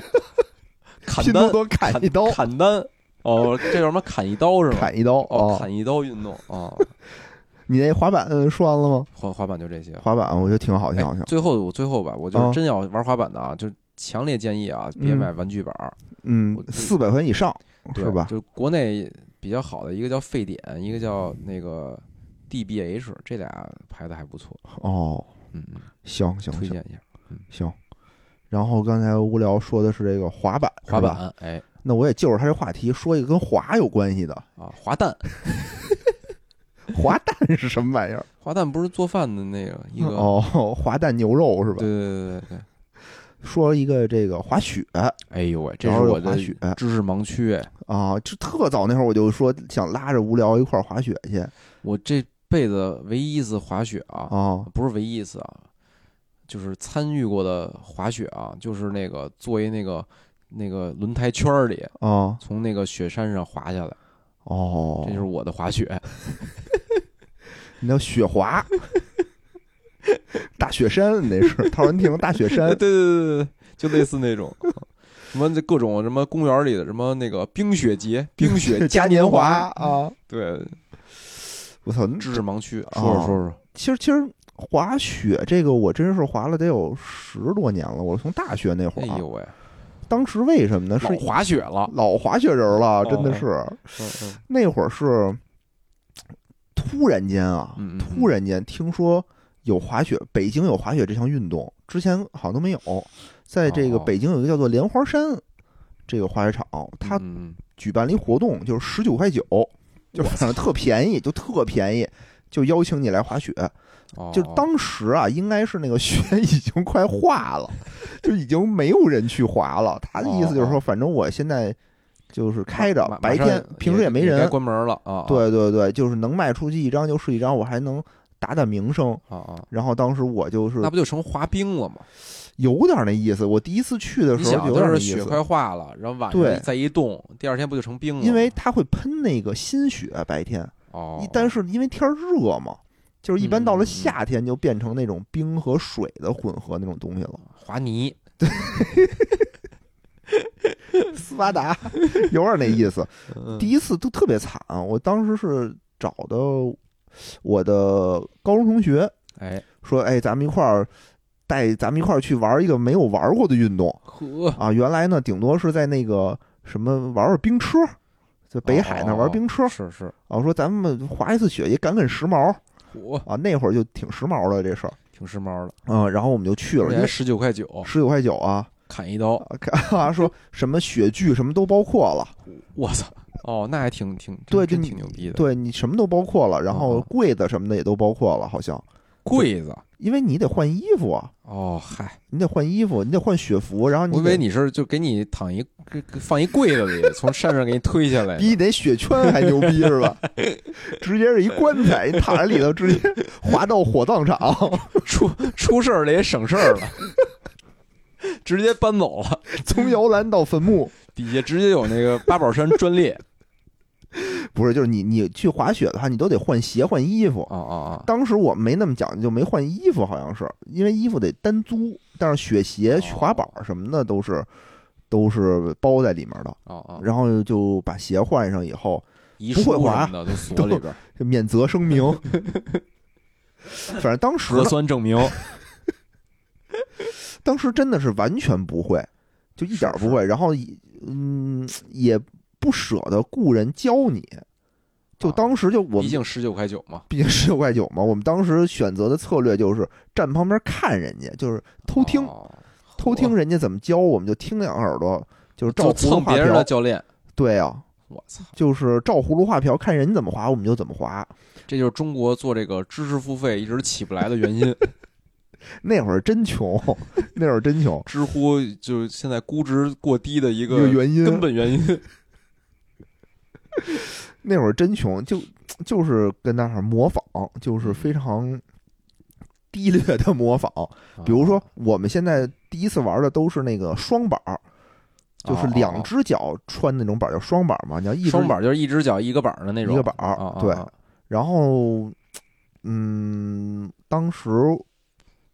砍单砍一刀，砍单哦，这叫什么？砍一刀是吗？砍一刀哦，啊！砍一刀运动哦，你那滑板呃说完了吗？滑滑板就这些。滑板我觉得挺好，挺好，哎。最后我最后吧，我就真要玩滑板的啊，就强烈建议啊，别嗯买玩具板儿，嗯，四百块钱以上是吧？就国内比较好的一个叫沸点，一个叫那个 DBH，这俩牌子还不错，哦，嗯行行推荐一下行。然后刚才无聊说的是这个滑板，滑，板，哎那我也就着他这话题说一个跟滑有关系的，啊，滑蛋，滑蛋是什么玩意儿？滑蛋不是做饭的那个一个，哦，滑蛋牛肉是吧？对对对对对，说一个这个滑雪哎呦喂，这是我的知识盲区哎，啊，就特早那会儿我就说想拉着无聊一块儿滑雪去我这辈子唯一一次滑雪啊，啊不是唯一一次啊，就是参与过的滑雪啊，就是那个作为那个那个轮胎圈儿里，啊从那个雪山上滑下来，哦这，就是我的滑雪。你叫雪滑，大雪山那是陶然亭大雪山 对对对对对，就类似那种。什么各种什么公园里的什么那个冰雪节、冰雪嘉年华，啊！对，我操，知识盲区，啊说说说说，其实其实滑雪这个我真是滑了得有十多年了，我从大学那会儿啊，哎呦喂，当时为什么呢？是老滑雪了，老滑雪人了，真的哦是。嗯嗯。那会儿是突然间啊突然间听说有滑雪，北京有滑雪这项运动，之前好像都没有。在这个哦。北京有一个叫做莲花山这个滑雪场，它举办了一活动，就是十九块九，就反正特便宜，就特便宜，就邀请你来滑雪。哦就当时啊，应该是那个雪已经快化了，就已经没有人去滑了。他的意思就是哦说，反正我现在就是开着白天平时也没该人，关门了啊，啊对对对，就是能卖出去一张就是一张，我还能打打名声。啊啊，然后当时我就是那不就成滑冰了吗？有点那意思。我第一次去的时候就是点那意思，雪快化了，然后晚上再一冻，第二天不就成冰了吗？因为它会喷那个新雪，白天，哦一，但是因为天儿热嘛，就是一般到了夏天就变成那种冰和水的混合那种东西了。滑泥，对斯巴达 有点那意思。嗯第一次都特别惨，我当时是找的我的高中同学，哎说：“哎，咱们一块儿带咱们一块儿去玩一个没有玩过的运动呵，啊！原来呢，顶多是在那个什么玩玩冰车，在北海那玩冰车是是，啊。说咱们滑一次雪也赶赶时髦嚯，啊，那会儿就挺时髦的这事儿挺时髦的，嗯。然后我们就去了，因为十九块九十九块九啊，砍一刀，啊说什么雪具什么都包括了。”我操，哦，那还挺挺对真就挺牛逼的，，对你什么都包括了，然后柜子什么的也都包括了，好像，柜子，因为你得换衣服啊，哦嗨，你得换衣服，你得换雪服，然后你我以为你是就给你躺一给给放一柜子里，从山上给你推下来，比你那雪圈还牛逼是吧？直接是一棺材，你躺在里头，直接滑到火葬场，出出事儿了也省事儿了，直接搬走了，从摇篮到坟墓。底下直接有那个八宝山专列，不是，就是你你去滑雪的话，你都得换鞋换衣服。啊啊啊，当时我没那么讲究，没换衣服，好像是因为衣服得单租，但是雪鞋、哦。滑板什么的都是都是包在里面的。哦哦，然后就把鞋换上以后，不会滑的都锁里边。儿，就免责声明。反正当时核酸证明，当时真的是完全不会，就一点儿不会，然后嗯也不舍得雇人教你，就啊当时就我们毕竟十九块九嘛，毕竟十九块九嘛，我们当时选择的策略就是站旁边看人家，就是偷听、哦偷听人家怎么教，我们就听两耳朵，就是照葫芦画蹭别人的瓢，教练，对啊，我操，就是照葫芦画瓢，看人家怎么滑我们就怎么滑。这就是中国做这个知识付费一直起不来的原因。那会儿真穷，那会儿真穷，知乎就现在估值过低的一个原因根本原因。那会儿真穷，就就是跟那儿模仿，就是非常低劣的模仿。比如说，我们现在第一次玩的都是那个双板儿，就是两只脚穿那种板儿叫双板儿嘛。你要一双板就是一只脚一个板儿的那种，一个板儿对啊然后，嗯，当时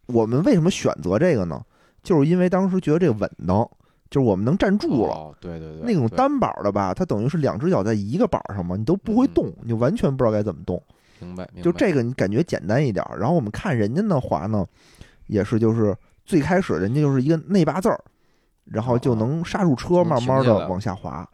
我们为什么选择这个呢？就是因为当时觉得这个稳当，就是我们能站住了。哦，对对对，那种单板儿的吧，它等于是两只脚在一个板儿上嘛，你都不会嗯动，你就完全不知道该怎么动。明白，明白就这个你感觉简单一点儿。然后我们看人家那滑呢，也是就是最开始人家就是一个内八字儿，然后就能刹住车，慢慢的往下滑。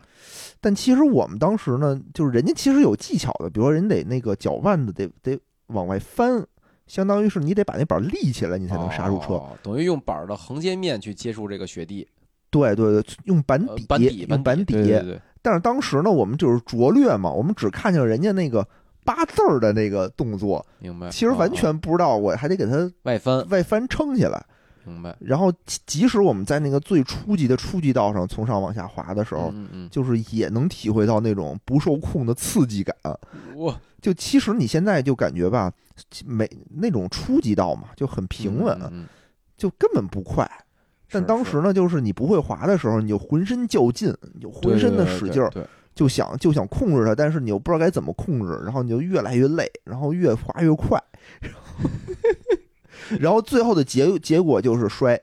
但其实我们当时呢，就是人家其实有技巧的，比如说人得那个脚腕子得得往外翻，相当于是你得把那板儿立起来，你才能刹住车。哦等于用板儿的横截面去接触这个雪地，对对对，用板底，呃板底，用板底，对对对，但是当时呢，我们就是拙劣嘛，我们只看见人家那个八字儿的那个动作，明白。其实完全不知道，我还得给它外翻，外翻撑起来。明白。然后即即使我们在那个最初级的初级道上从上往下滑的时候，嗯嗯就是也能体会到那种不受控的刺激感。嗯，哇，就其实你现在就感觉吧，每那种初级道嘛，就很平稳，嗯，嗯嗯就根本不快。但当时呢，就是你不会滑的时候，你就浑身较劲，你就浑身的使劲儿，就想就想控制它，但是你又不知道该怎么控制，然后你就越来越累，然后越滑越快，然后 然后最后的结结果就是摔。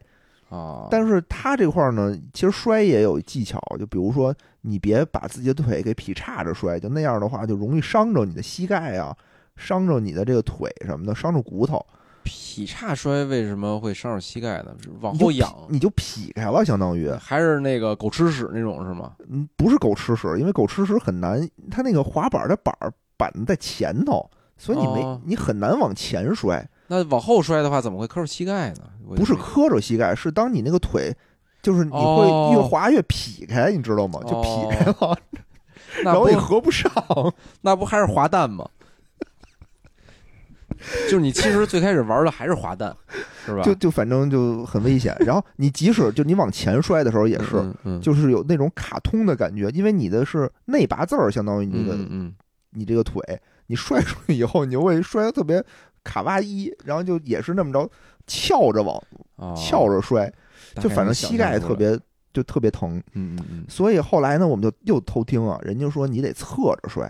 啊，但是他这块儿呢，其实摔也有技巧，就比如说你别把自己的腿给劈叉着摔，就那样的话就容易伤着你的膝盖啊，伤着你的这个腿什么的，伤着骨头，劈叉摔为什么会伤着膝盖呢？往后仰，你就劈开了，相当于，还是那个狗吃屎那种是吗？嗯，不是狗吃屎，因为狗吃屎很难，它那个滑板的板儿板子在前头，所以你没、哦你很难往前摔，那往后摔的话，怎么会磕着膝盖呢？不是磕着膝盖，是当你那个腿。就是你哦会越滑越劈开，你知道吗？就劈开了，那然后也合不上。那不还是滑蛋吗？就是你其实最开始玩的还是滑蛋，是吧？就就反正就很危险。然后你即使就你往前摔的时候也是，嗯嗯，就是有那种卡通的感觉，因为你的是内八字儿，相当于你的、嗯嗯你这个腿，你摔出去以后，你就会摔得特别卡哇伊，然后就也是那么着翘着往嗯，翘着摔，就反正膝盖特别就特别疼。嗯嗯嗯所以后来呢，我们就又偷听啊，人家说你得侧着摔，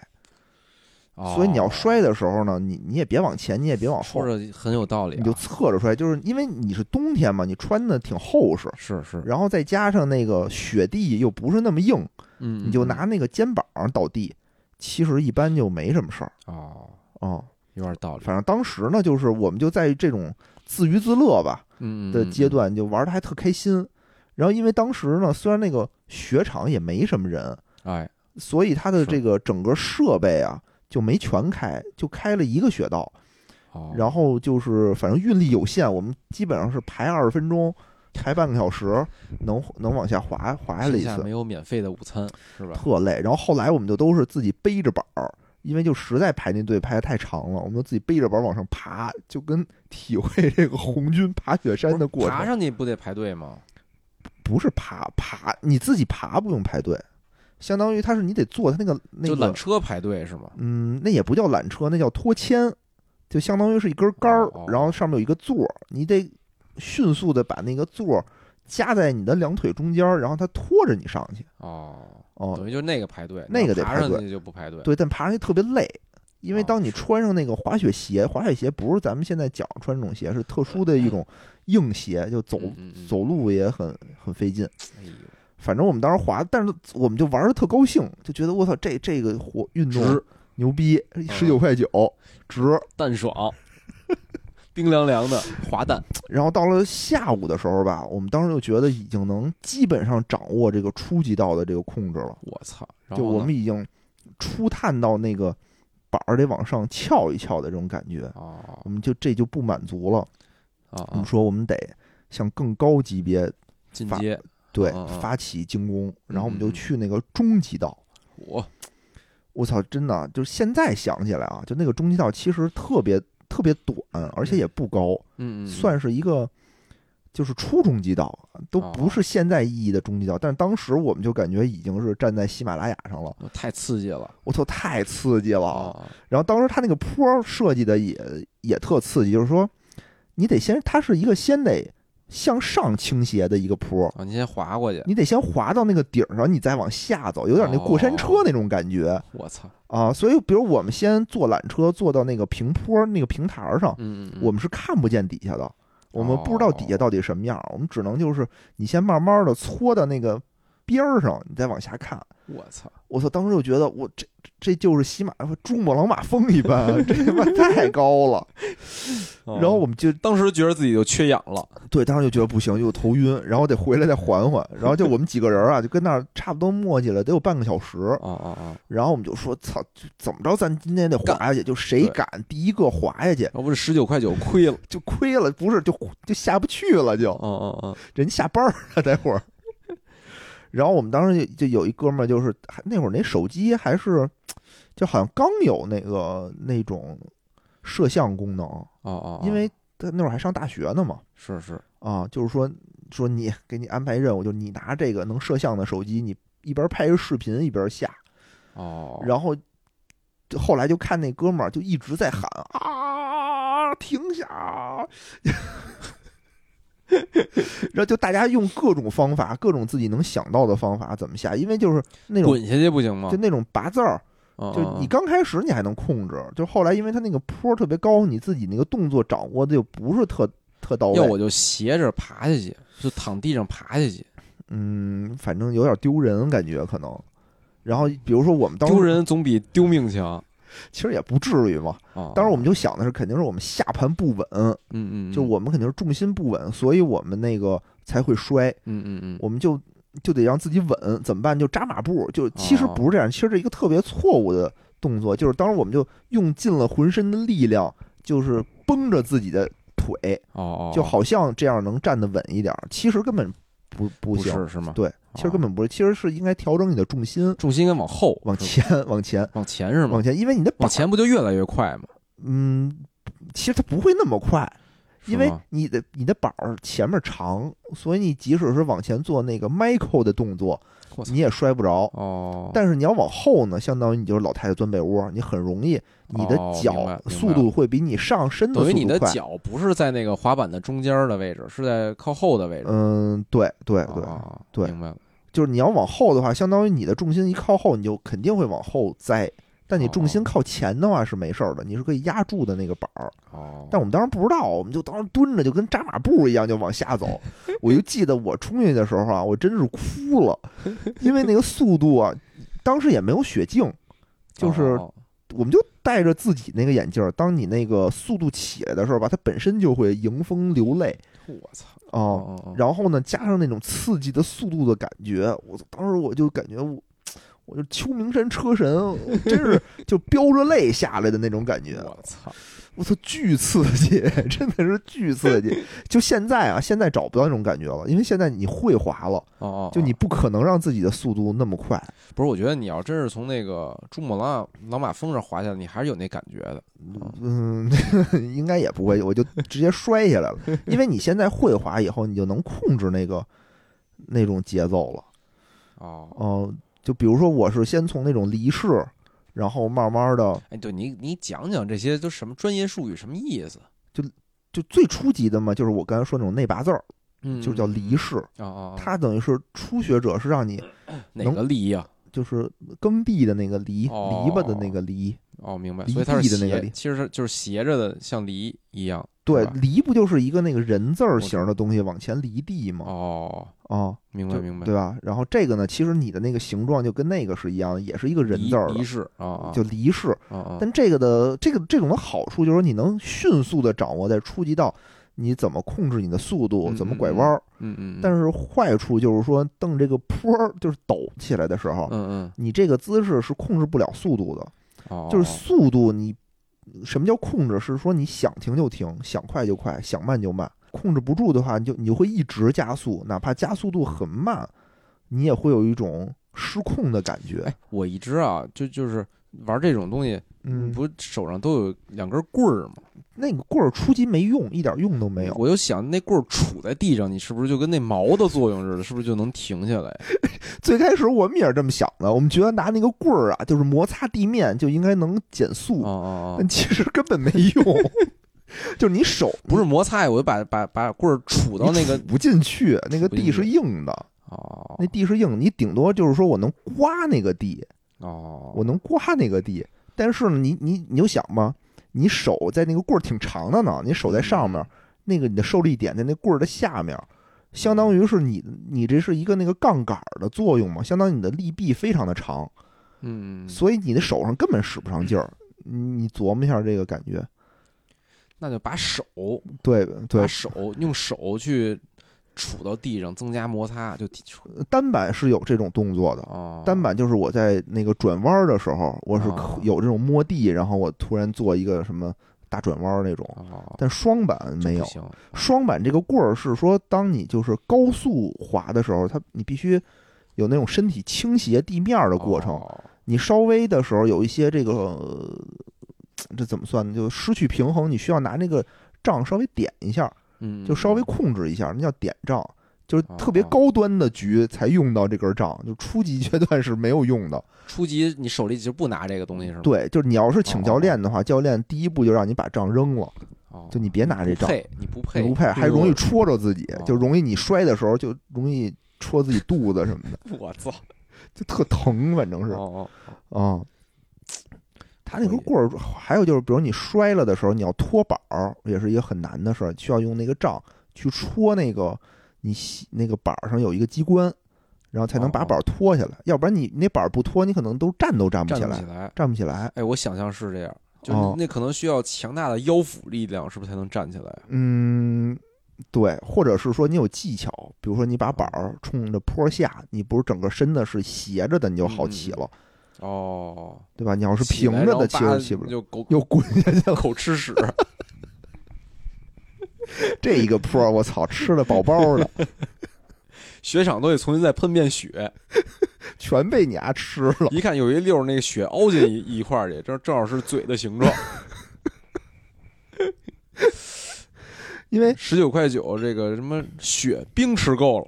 哦，所以你要摔的时候呢，你你也别往前，你也别往后说，着很有道理啊，你就侧着摔，就是因为你是冬天嘛，你穿的挺厚实。是是，然后再加上那个雪地又不是那么硬，嗯，你就嗯拿那个肩膀倒地，其实一般就没什么事儿哦，哦、有点道理反正当时呢，就是我们就在这种自娱自乐吧嗯的阶，段，就玩的还特开心。然后因为当时呢，虽然那个雪场也没什么人，哎，所以它的这个整个设备啊就没全开，就开了一个雪道。哦，然后就是反正运力有限，我们基本上是排二十分钟，排半个小时，能能往下滑滑下来一次下没。有免费的午餐是吧？特累。然后后来我们就都是自己背着板儿，因为就实在排那队排的太长了，我们就自己背着板儿往上爬，就跟 体会这个红军爬雪山的过程爬。上去不得排队吗？不是爬爬，你自己爬不用排队，相当于它是你得坐它那个那就个缆车排队是吗？嗯，那也不叫缆车，那叫拖牵，就相当于是一根杆儿然后上面有一个座儿，你得迅速的把那个座儿夹在你的两腿中间儿，然后它拖着你上去。哦，哦，等于就那个排队，那个得排队爬上去就不排队。对，但爬上去特别累，因为哦当你穿上那个滑雪鞋，滑雪鞋不是咱们现在脚上穿这种鞋，是特殊的一种硬鞋，就走走路也很很费劲。哎呦，反正我们当时滑，但是我们就玩的特高兴，就觉得我操，这这个活运动值牛逼，十九块九值。淡爽，冰凉凉的滑蛋，然后到了下午的时候吧，我们当时就觉得已经能基本上掌握这个初级道的这个控制了，我操！就我们已经初探到那个板儿得往上翘一翘的这种感觉，啊我们就这就不满足了，啊啊我们，说我们得向更高级别进阶，对发起进攻，然后我们就去那个中极道。我我操，真的就是现在想起来啊，就那个中极道其实特别特别短，而且也不高，嗯算是一个就是初中级道，都不哦是现在意义的中极道。但是当时我们就感觉已经是站在喜马拉雅上了，太刺激了我操，太刺激了！啊！然后当时他那个坡儿设计的也也特刺激，就是说你得先，它是一个先得向上倾斜的一个坡。啊，你先滑过去，你得先滑到那个顶上，你再往下走，有点那过山车那种感觉。我操！啊，所以比如我们先坐缆车坐到那个平坡那个平台儿上，嗯我们是看不见底下的，我们不知道底下到底什么样儿，我们只能就是你先慢慢的搓到那个边儿上，你再往下看。我操！我操，当时就觉得我这这就是喜马珠穆朗玛峰一般，这他妈 太高了。然后我们就当时觉得自己就缺氧了，对，当时就觉得不行，就头晕，然后得回来再缓缓。然后就我们几个人啊，就跟那儿差不多磨叽了得有半个小时。啊啊啊！然后我们就说：“操，怎么着，咱今天得滑下去，就谁敢第一个滑下去，要不是十九块九亏了，就亏了，不是就就下不去了，就嗯嗯嗯，人下班儿了，待会儿。然后我们当时就就有一哥们儿，就是还那会儿那手机还是就好像刚有那个那种摄像功能，哦哦，因为他那会儿还上大学呢嘛，是是，啊，就是说说你给你安排任务，就你拿这个能摄像的手机，你一边拍着视频一边下，哦，然后后来就看那哥们儿就一直在喊啊，停下！然后就大家用各种方法，各种自己能想到的方法怎么下，因为就是那种滚下去不行吗就？那种拔字儿，嗯就你刚开始你还能控制，就后来因为它那个坡儿特别高，你自己那个动作掌握的就不是特特到位，要我就斜着爬下去，就躺地上爬下去，嗯，反正有点丢人感觉可能。然后比如说我们当时丢人总比丢命强其实也不至于嘛，啊！当时我们就想的是，肯定是我们下盘不稳，嗯嗯，嗯就我们肯定是重心不稳，所以我们那个才会摔。嗯嗯嗯，我们就就得让自己稳，怎么办？就扎马步。就其实哦不是这样，其实是一个特别错误的动作，就是当时我们就用尽了浑身的力量，就是绷着自己的腿，哦哦，就好像这样能站得稳一点。其实根本不不是是吗？对，其实根本不是，其实是应该调整你的重心，重心应该往后，往前，往前，往前是吗往？前，因为你的往前不就越来越快吗？嗯，其实它不会那么快，因为你的你的板儿前面长，所以你即使是往前做那个 Michael 的动作，你也摔不着。哦，但是你要往后呢，相当于你就是老太太钻被窝，你很容易，你的脚速度会比你上身的等于你的速度快。脚不是在那个滑板的中间的位置，是在靠后的位置。嗯，对对对，哦对明白了。就是你要往后的话，相当于你的重心一靠后，你就肯定会往后栽。但你重心哦靠前的话是没事儿的，你是可以压住的那个板儿。哦，但我们当时不知道，我们就当时蹲着，就跟扎马步一样，就往下走。我就记得我冲进去的时候啊，我真是哭了，因为那个速度啊，当时也没有雪镜，就是哦我们就戴着自己那个眼镜儿，当你那个速度起来的时候吧，它本身就会迎风流泪我操！哦，然后呢，加上那种刺激的速度的感觉，我当时我就感觉我，我就秋名山车神，真是 就飙着泪下来的那种感觉。我操！我操，巨刺激，真的是巨刺激。就现在啊，现在找不到那种感觉了，因为现在你会滑了，哦哦，就你不可能让自己的速度那么快。不是？我觉得你要真是从那个珠穆朗朗玛峰上滑下来，你还是有那感觉的。嗯，应该也不会，我就直接摔下来了。因为你现在会滑以后，你就能控制那个那种节奏了。哦，哦、就比如说我是先从那种离式，然后慢慢的，哎，对你你讲讲这些都什么专业术语，什么意思？就就最初级的嘛，就是我刚才说那种内八字儿，嗯，就叫离式。啊啊，它等于是初学者是让你哪个犁呀？就是耕地的那个犁，哦篱笆的那个犁。哦，明白。犁所以它是斜，的那个犁其实是就是斜着的，像犁一样。对犁不就是一个那个人字形的东西往前犁地吗？哦，啊，就明白明白，对吧？然后这个呢，其实你的那个形状就跟那个是一样的，也是一个人字儿的仪，式啊啊，就犁式。啊啊，但这个的这个这种的好处就是说，你能迅速的掌握在初级道你怎么控制你的速度，嗯怎么拐弯儿。嗯嗯，但是坏处就是说，蹬这个坡儿就是抖起来的时候，嗯嗯你这个姿势是控制不了速度的。哦，就是速度你，什么叫控制？是说你想停就停，想快就快，想慢就慢。控制不住的话，你就你会一直加速，哪怕加速度很慢，你也会有一种失控的感觉。我一直啊，就就是玩这种东西，嗯，不手上都有两根棍儿吗？那个棍儿出击没用，一点用都没有。我就想那棍儿杵在地上，你是不是就跟那毛的作用似的？是不是就能停下来？最开始我们也是这么想的，我们觉得拿那个棍儿啊，就是摩擦地面就应该能减速，哦哦但其实根本没用。就是你手不是摩擦，我就把把把棍儿杵到那个不进去，那个地是硬的，哦那地是硬，你顶多就是说我能刮那个地，哦，我能刮那个地。但是呢，你你你就想吧，你手在那个棍儿挺长的呢，你手在上面，那个你的受力点在那棍儿的下面，相当于是你你这是一个那个杠杆儿的作用嘛，相当于你的力臂非常的长，嗯，所以你的手上根本使不上劲儿。你你琢磨一下这个感觉，那就把手对对把，手用手去杵到地上，增加摩擦，就提单板是有这种动作的。哦，单板就是我在那个转弯儿的时候，我是有这种摸地，然后我突然做一个什么大转弯儿那种。哦但双板没有双板这个棍儿是说，当你就是高速滑的时候，它你必须有那种身体倾斜地面儿的过程。哦你稍微的时候有一些这个，呃这怎么算呢？就失去平衡，你需要拿那个杖稍微点一下，嗯，就稍微嗯控制一下，那叫点杖。就是哦特别高端的局才用到这根杖，就初级阶段是没有用的。初级你手里就不拿这个东西是吗？对，就是你要是请教练的话，教练第一步就让你把杖扔了，哦，就你别拿这杖，你不配，你不配，还容易戳着自己哦，就容易你摔的时候就容易戳自己肚子什么的，我操，就特疼，反正是。哦。他那个棍儿，还有就是，比如你摔了的时候，你要脱板儿，也是一个很难的事儿，需要用那个杖去戳那个你系那个板儿上有一个机关，然后才能把哦板儿脱下来，要不然你那板儿不脱，你可能都站都站不起来站不起，来。站不起来。哎，我想象是这样，就哦那可能需要强大的腰腹力量，是不是才能站起来？啊嗯，对，或者是说你有技巧，比如说你把板儿冲着坡下，你不是整个身子是斜着的，你就好起了，哦，对吧？你要是平着的，其实起不了，就狗 又滚下去了。口吃屎。这一个坡儿，我操，吃的饱饱的，雪场都得重新再喷遍雪，全被你丫吃了。一看有一溜儿那个雪凹进一一块儿去，这正好是嘴的形状。因为十九块九，这个什么雪冰吃够了，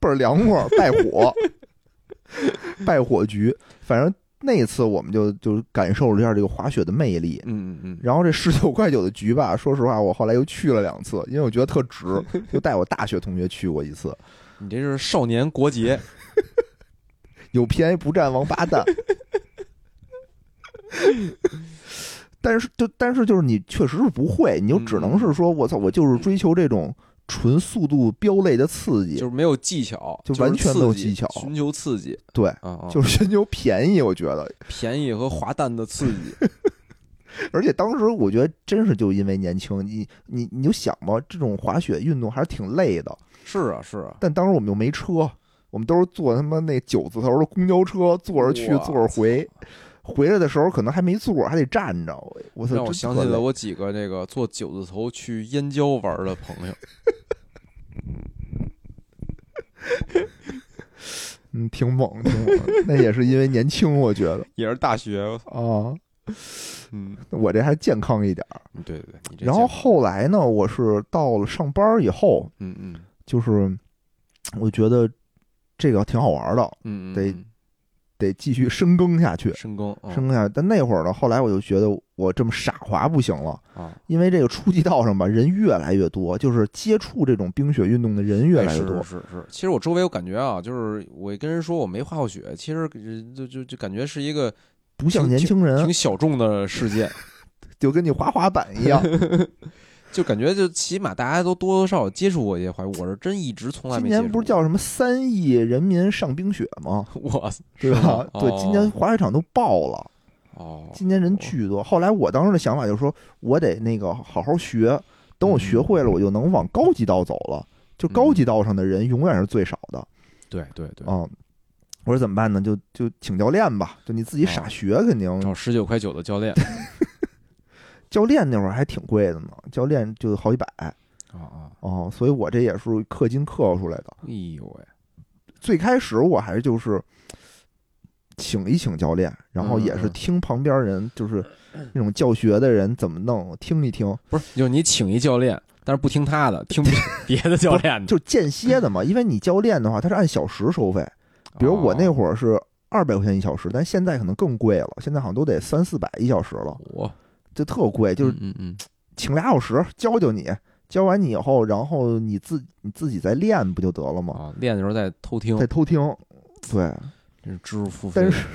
倍儿凉快儿，败火，败火局。反正那次我们就就感受了一下这个滑雪的魅力。嗯嗯嗯，然后这十九块九的局吧，说实话，我后来又去了两次，因为我觉得特值，就带我大学同学去过一次。你这是少年国节，有便宜不占王八蛋。但是就但是就是你确实是不会，你就只能是说，我操，我就是追求这种纯速度飙类的刺激，就是没有技巧，就完全没有技巧寻求刺激对，就是寻求便宜。我觉得，便宜和滑蛋的刺激。而且当时我觉得真是就因为年轻，你你你就想吧，这种滑雪运动还是挺累的。是啊是啊，但当时我们又没车，我们都是坐他妈那九字头的公交车，坐着去，坐着回。回来的时候可能还没座，还得站着。我我操，让我想起了我几个那个坐九字头去燕郊玩的朋友。嗯，挺猛，挺猛。那也是因为年轻，我觉得 也是大学，啊，嗯，我这还健康一点儿。对对对，然后后来呢，我是到了上班以后，嗯嗯就是我觉得这个挺好玩的，嗯，嗯得嗯得继续深耕下去，深耕嗯深耕下去。但那会儿呢，后来我就觉得我这么傻滑不行了，啊，因为这个初级道上吧，人越来越多，就是接触这种冰雪运动的人越哎来越多。是是是，其实我周围我感觉啊，就是我跟人说我没滑过雪，其实呃就就就感觉是一个不像年轻人挺，小众的世界。就跟你滑滑板一样。就感觉就起码大家都多多少少接触过一些滑雪，我是真一直从来今没今。年不是叫什么三亿人民上冰雪吗？我 对吧？对，哦今年滑雪场都爆了，哦，今年人巨多。后来我当时的想法就是说，我得那个好好学，等我学会了，我就能往高级道走了。就高级道上的人永远是最少的。对对对，嗯，我说怎么办呢？就就请教练吧，就你自己傻学，肯定找十九块九的教练 教练那会儿还挺贵的呢，教练就好几百。啊啊，哦，所以我这也是氪金氪出来的。哎呦喂，最开始我还是就是请一请教练，然后也是听旁边人就是那种教学的人怎么弄，听一听，不是，就是你请一教练，但是不听他的，听别别的教练的。就间歇的嘛。因为你教练的话，他是按小时收费，比如我那会儿是二百块钱一小时，但现在可能更贵了，现在好像都得三四百一小时了，我就特贵。就是嗯嗯请俩小时教教你，教完你以后，然后你自你自己再练不就得了嗯吗？啊，练的时候再偷听再，偷听，对。这是知识付费但，是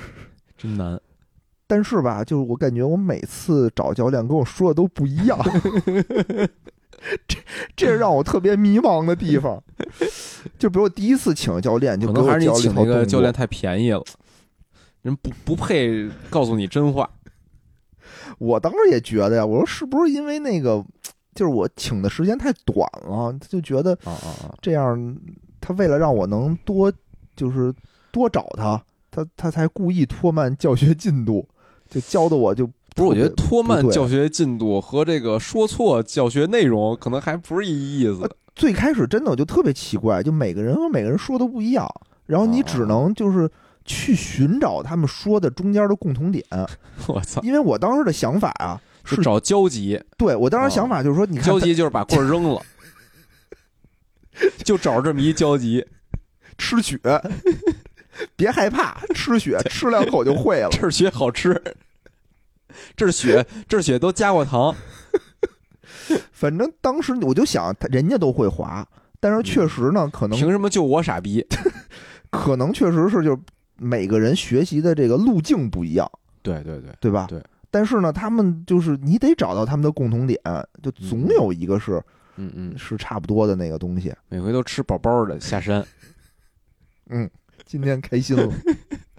真难。但是吧，就是我感觉我每次找教练跟我说的都不一样，这这是让我特别迷茫的地方。就比如我第一次请教练，就可能还是你请那个教练太便宜了，人不不配告诉你真话。我当时也觉得呀，我说是不是因为那个，就是我请的时间太短了，他就觉得啊啊啊！这样，他为了让我能多，就是多找他，他他才故意拖慢教学进度，就教的我就不是，我觉得拖慢教学进度和这个说错教学内容可能还不是一意思。最开始真的我就特别奇怪，就每个人和每个人说的不一样，然后你只能就是去寻找他们说的中间的共同点。我操！因为我当时的想法啊，是找交集，对我当时想法就是说，你看他交集就是把棍儿扔了，就找这么一交集。吃血，别害怕，吃血吃两口就会了。这儿血好吃，这儿血这儿血都加过糖。反正当时我就想，他人家都会滑，但是确实呢，可能凭什么就我傻逼？可能确实是就每个人学习的这个路径不一样，对对对，对吧？对。但是呢，他们就是你得找到他们的共同点，就总有一个是嗯嗯，是差不多的那个东西。每回都吃饱饱的下山。嗯今天开心了。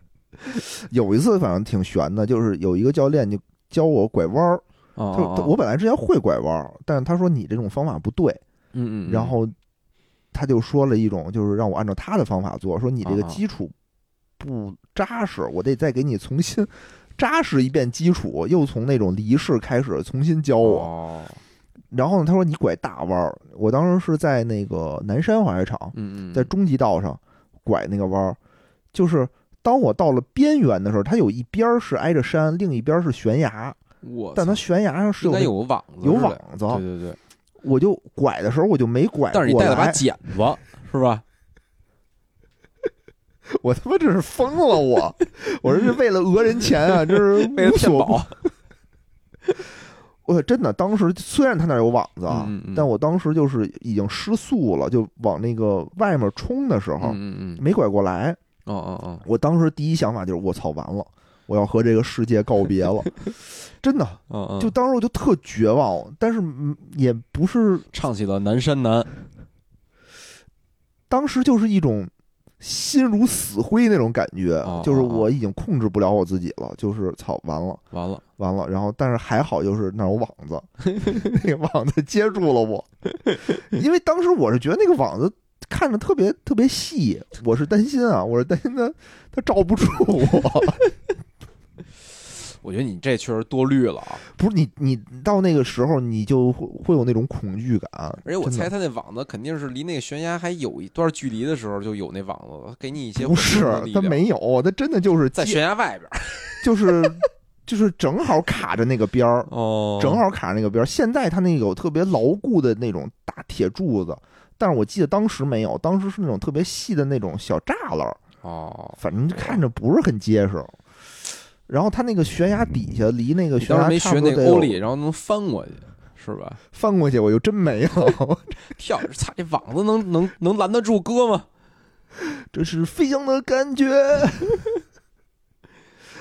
有一次反正挺悬的，就是有一个教练就教我拐弯儿，哦他他我哦，本来之前会拐弯儿，但是他说你这种方法不对，嗯嗯，然后他就说了一种就是让我按照他的方法做，说你这个基础不扎实，我得再给你重新扎实一遍基础，又从那种离式开始重新教我。哦，然后呢，他说你拐大弯儿，我当时是在那个南山滑雪场，嗯嗯，在中级道上拐那个弯儿，就是当我到了边缘的时候，它有一边儿是挨着山，另一边儿是悬崖，我但它悬崖上是应该那有网子，有网子，对对对，我就拐的时候我就没拐过来，但是你带了把剪子是吧？我他妈这是疯了我，我这是为了讹人钱啊，这是 为了骗保，我真的当时虽然他那儿有网子啊，嗯嗯嗯但我当时就是已经失速了，就往那个外面冲的时候、嗯嗯嗯，没拐过来。哦哦哦，我当时第一想法就是我操完了，我要和这个世界告别了，真的。就当时我就特绝望，但是嗯也不是，唱起了南山南，当时就是一种心如死灰那种感觉，哦就是我已经控制不了我自己了，就是操完了。完了，完了，然后但是还好，就是那儿有网子，那个网子接住了我，因为当时我是觉得那个网子看着特别特别细，我是担心啊，我是担心它它罩不住我。我觉得你这确实多虑了啊！不是你你到那个时候你就会会有那种恐惧感，而且我猜他那网子肯定是离那个悬崖还有一段距离的时候就有那网子了，给你一些不是稳定的力量它没有，他真的就是在悬崖外边儿就是就是正好卡着那个边儿，哦正好卡着那个边儿。现在它那个有特别牢固的那种大铁柱子，但是我记得当时没有，当时是那种特别细的那种小栅栏，哦，反正看着不是很结实。然后它那个悬崖底下离那个悬崖差没学那不多得然后能翻过去是吧？翻过去，我就真没了。跳着，操，这网子能能能拦得住哥吗？这是飞翔的感觉。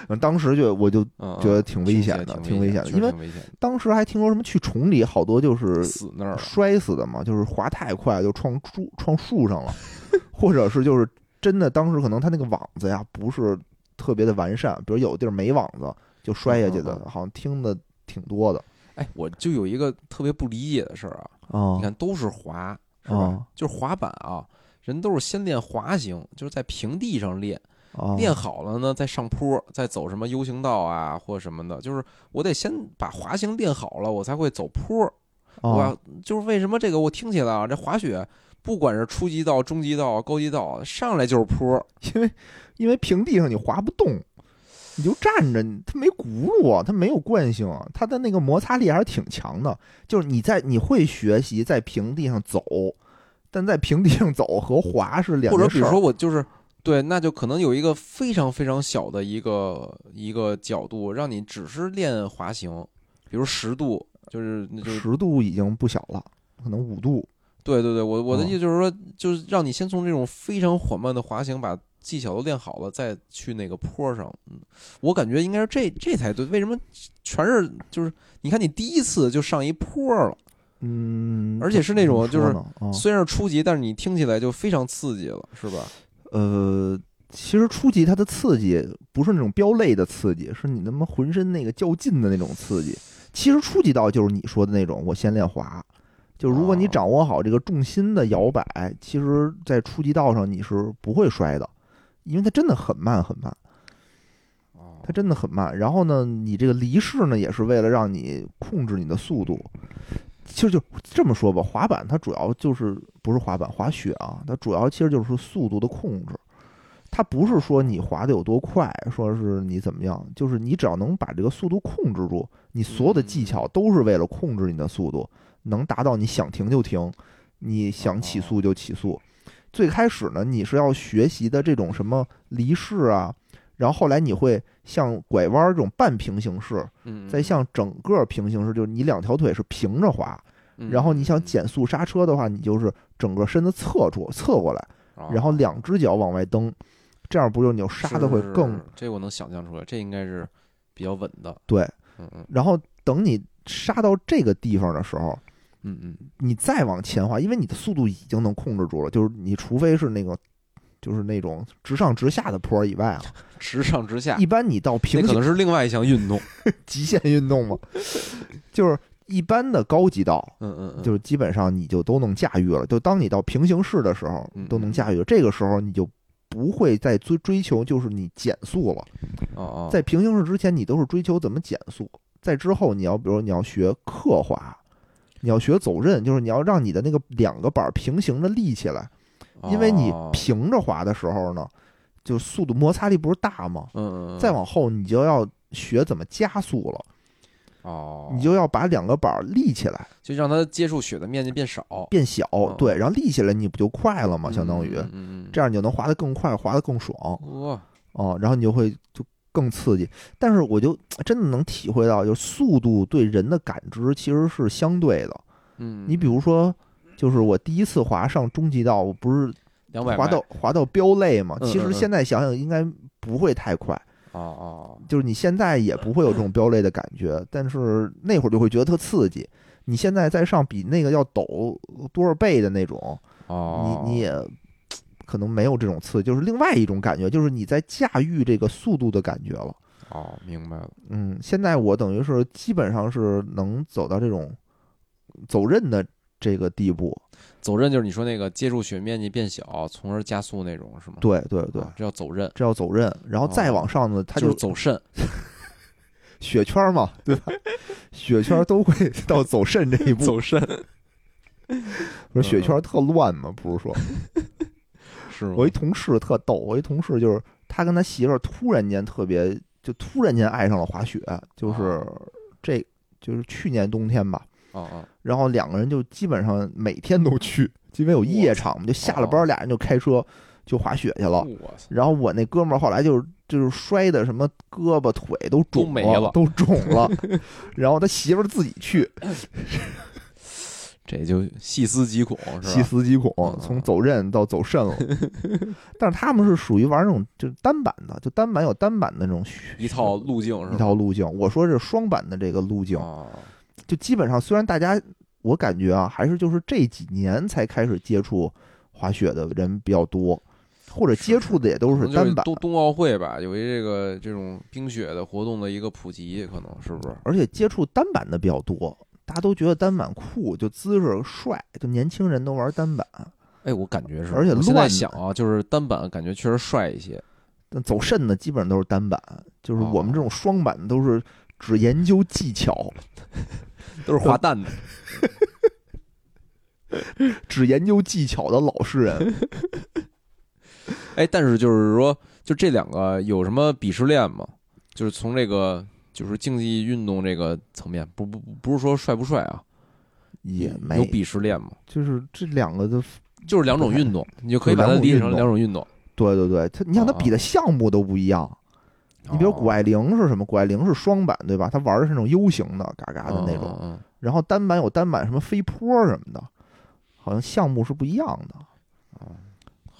嗯 当时就我就嗯，觉得嗯挺危险的挺挺危险的因为当时还听说什么去崇礼好多就是死那儿，摔死的嘛，就是滑太快就撞树撞树上了，或者是就是真的当时可能他那个网子呀不是特别的完善，比如有的地儿没网子就摔下去的嗯，好像听的挺多的。哎，我就有一个特别不理解的事儿啊，啊你看都是滑，是吧？啊？就是滑板啊，人都是先练滑行，就是在平地上练，啊练好了呢再上坡，再走什么 U 型道啊或什么的，就是我得先把滑行练好了，我才会走坡。啊我就是为什么这个我听起来啊，这滑雪不管是初级道、中级道、高级道，上来就是坡，因为因为平地上你滑不动，你就站着，它没轱辘啊，它没有惯性啊，它的那个摩擦力还是挺强的。就是你在你会学习在平地上走，但在平地上走和滑是两或者比如说我就是对，那就可能有一个非常非常小的一个一个角度，让你只是练滑行，比如十度，就是就是十度已经不小了，可能五度。对对对，我我的哦意思就是说，就是让你先从这种非常缓慢的滑行把技巧都练好了，再去那个坡上。嗯，我感觉应该是这这才对。为什么全是就是你看你第一次就上一坡了，嗯，而且是那种就是虽然是初级，但是你听起来就非常刺激了，是吧？呃，其实初级它的刺激不是那种飙泪的刺激，是你他妈浑身那个较劲的那种刺激。其实初级道就是你说的那种，我先练滑。就如果你哦掌握好这个重心的摇摆，其实，在初级道上你是不会摔的，因为它真的很慢很慢，哦它真的很慢。然后呢，你这个离式呢，也是为了让你控制你的速度。其实就这么说吧，滑板它主要就是不是滑板，滑雪啊，它主要其实就是速度的控制。它不是说你滑的有多快，说是你怎么样，就是你只要能把这个速度控制住，你所有的技巧都是为了控制你的速度，能达到你想停就停，你想起诉就起诉。最开始呢，你是要学习的这种什么离式啊，然后后来你会像拐弯儿这种半平行式，嗯，再像整个平行式，就是你两条腿是平着滑，嗯，然后你想嗯，减速刹车的话，你就是整个身子侧住侧过来，哦然后两只脚往外蹬，这样不就你就刹的会更是这我能想象出来，这应该是比较稳的。对。嗯嗯然后等你刹到这个地方的时候，嗯嗯，你再往前滑，因为你的速度已经能控制住了，就是你除非是那个。就是那种直上直下的坡以外啊，直上直下一，般你到平行可能是另外一项运动。极限运动嘛，就是一般的高级道，嗯嗯嗯，就是基本上你就都能驾驭了。就当你到平行式的时候，都能驾驭了。这个时候你就不会再追追求就是你减速了。哦，在平行式之前，你都是追求怎么减速。在之后，你要比如你要学刻滑，你要学走刃，就是你要让你的那个两个板儿平行的立起来。因为你哦平着滑的时候呢，就速度摩擦力不是大吗？嗯嗯，嗯再往后你就要学怎么加速了，哦，你就要把两个板儿立起来。就让它接触雪的面积变少，变小，对，然后立起来你不就快了吗？相当于这样你就能滑得更快，滑得更爽哇，哦，然后你就会就更刺激。但是我就真的能体会到，就是速度对人的感知其实是相对的。嗯，你比如说，就是我第一次滑上中级道，我不是滑到滑到飙泪嘛？其实现在想想应该不会太快，哦哦，就是你现在也不会有这种飙泪的感觉，但是那会儿就会觉得特刺激。你现在再上比那个要陡多少倍的那种，哦，你你也可能没有这种刺激，就是另外一种感觉，就是你在驾驭这个速度的感觉了。哦，明白了，嗯，现在我等于是基本上是能走到这种走刃的这个地步。走刃就是你说那个接触雪面积变小，从而加速那种是吗？对对对，啊这叫走刃，这叫走刃，然后再往上呢，它就就是走肾，雪圈嘛，对吧？雪圈都会到走肾这一步。走肾不是雪圈特乱嘛？不是说，是吗？我一同事特逗，我一同事就是他跟他媳妇儿突然间特别，就突然间爱上了滑雪，就是这就是去年冬天吧，哦哦，然后两个人就基本上每天都去，因为有夜场嘛，就下了班哦俩人就开车就滑雪去了。然后我那哥们儿后来就是就是摔的什么胳膊腿都肿没了都肿了，然后他媳妇儿自己去，这就细思极恐，是吧？细思极恐嗯，从走刃到走肾了。但是他们是属于玩那种就是单板的，就单板有单板的那种一套路径是吧？一套路径。我说是双板的这个路径，啊，就基本上虽然大家我感觉啊，还是就是这几年才开始接触滑雪的人比较多，或者接触的也都可能就单板。冬冬奥会吧，有一这个这种冰雪的活动的一个普及，可能是不是？而且接触单板的比较多，大家都觉得单板酷，就姿势帅，就年轻人都玩单板。哎，我感觉是，而且我现在乱想啊，就是单板感觉确实帅一些。但走肾的基本上都是单板，就是我们哦这种双板都是只研究技巧，都是滑蛋的，只研究技巧的老实人。哎，但是就是说，就这两个有什么鄙视链吗？就是从这个就是竞技运动这个层面，不不不不是说帅不帅啊，也没有，鄙视链嘛？就是这两个的，就是两种运动，你就可以把它理解成两种运动。对对对，他你想他哦比的项目都不一样。你比如谷爱凌是什么？谷爱凌是双板，对吧？他玩的是那种 U 型的，嘎嘎的那种。然后单板有单板什么飞坡什么的，好像项目是不一样的。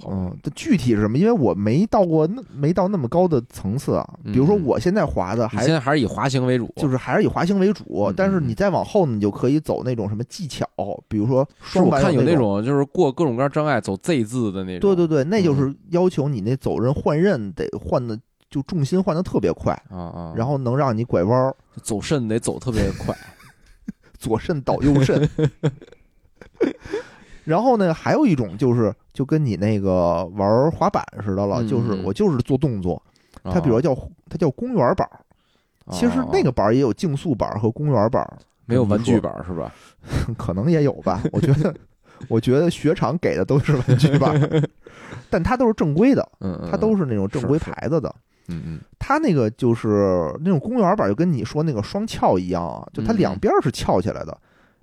好嗯，这具体是什么？因为我没到过那没到那么高的层次啊。比如说嗯我现在滑的还还现在还是以滑行为主，就是还是以滑行为主嗯，但是嗯你再往后呢，你就可以走那种什么技巧，比如说是双板我看有那那种。就是过各种各样障碍走 Z 字的那种。对对对，那就嗯是要求你那走刃换刃得换的就重心换的特别快，啊啊，然后能让你拐弯儿，走肾得走特别快。左肾倒右肾。然后呢，还有一种就是就跟你那个玩滑板似的了，嗯就是嗯。我就是做动作，它比如啊叫它叫公园板儿，其实那个板儿也有竞速板儿和公园板儿，没有玩具板是吧？可能也有吧。我觉得，我觉得雪场给的都是玩具板儿，但它都是正规的，它都是那种正规牌子的。嗯嗯。它那个就是那种公园板，就跟你说那个双翘一样啊，就它两边是翘起来的，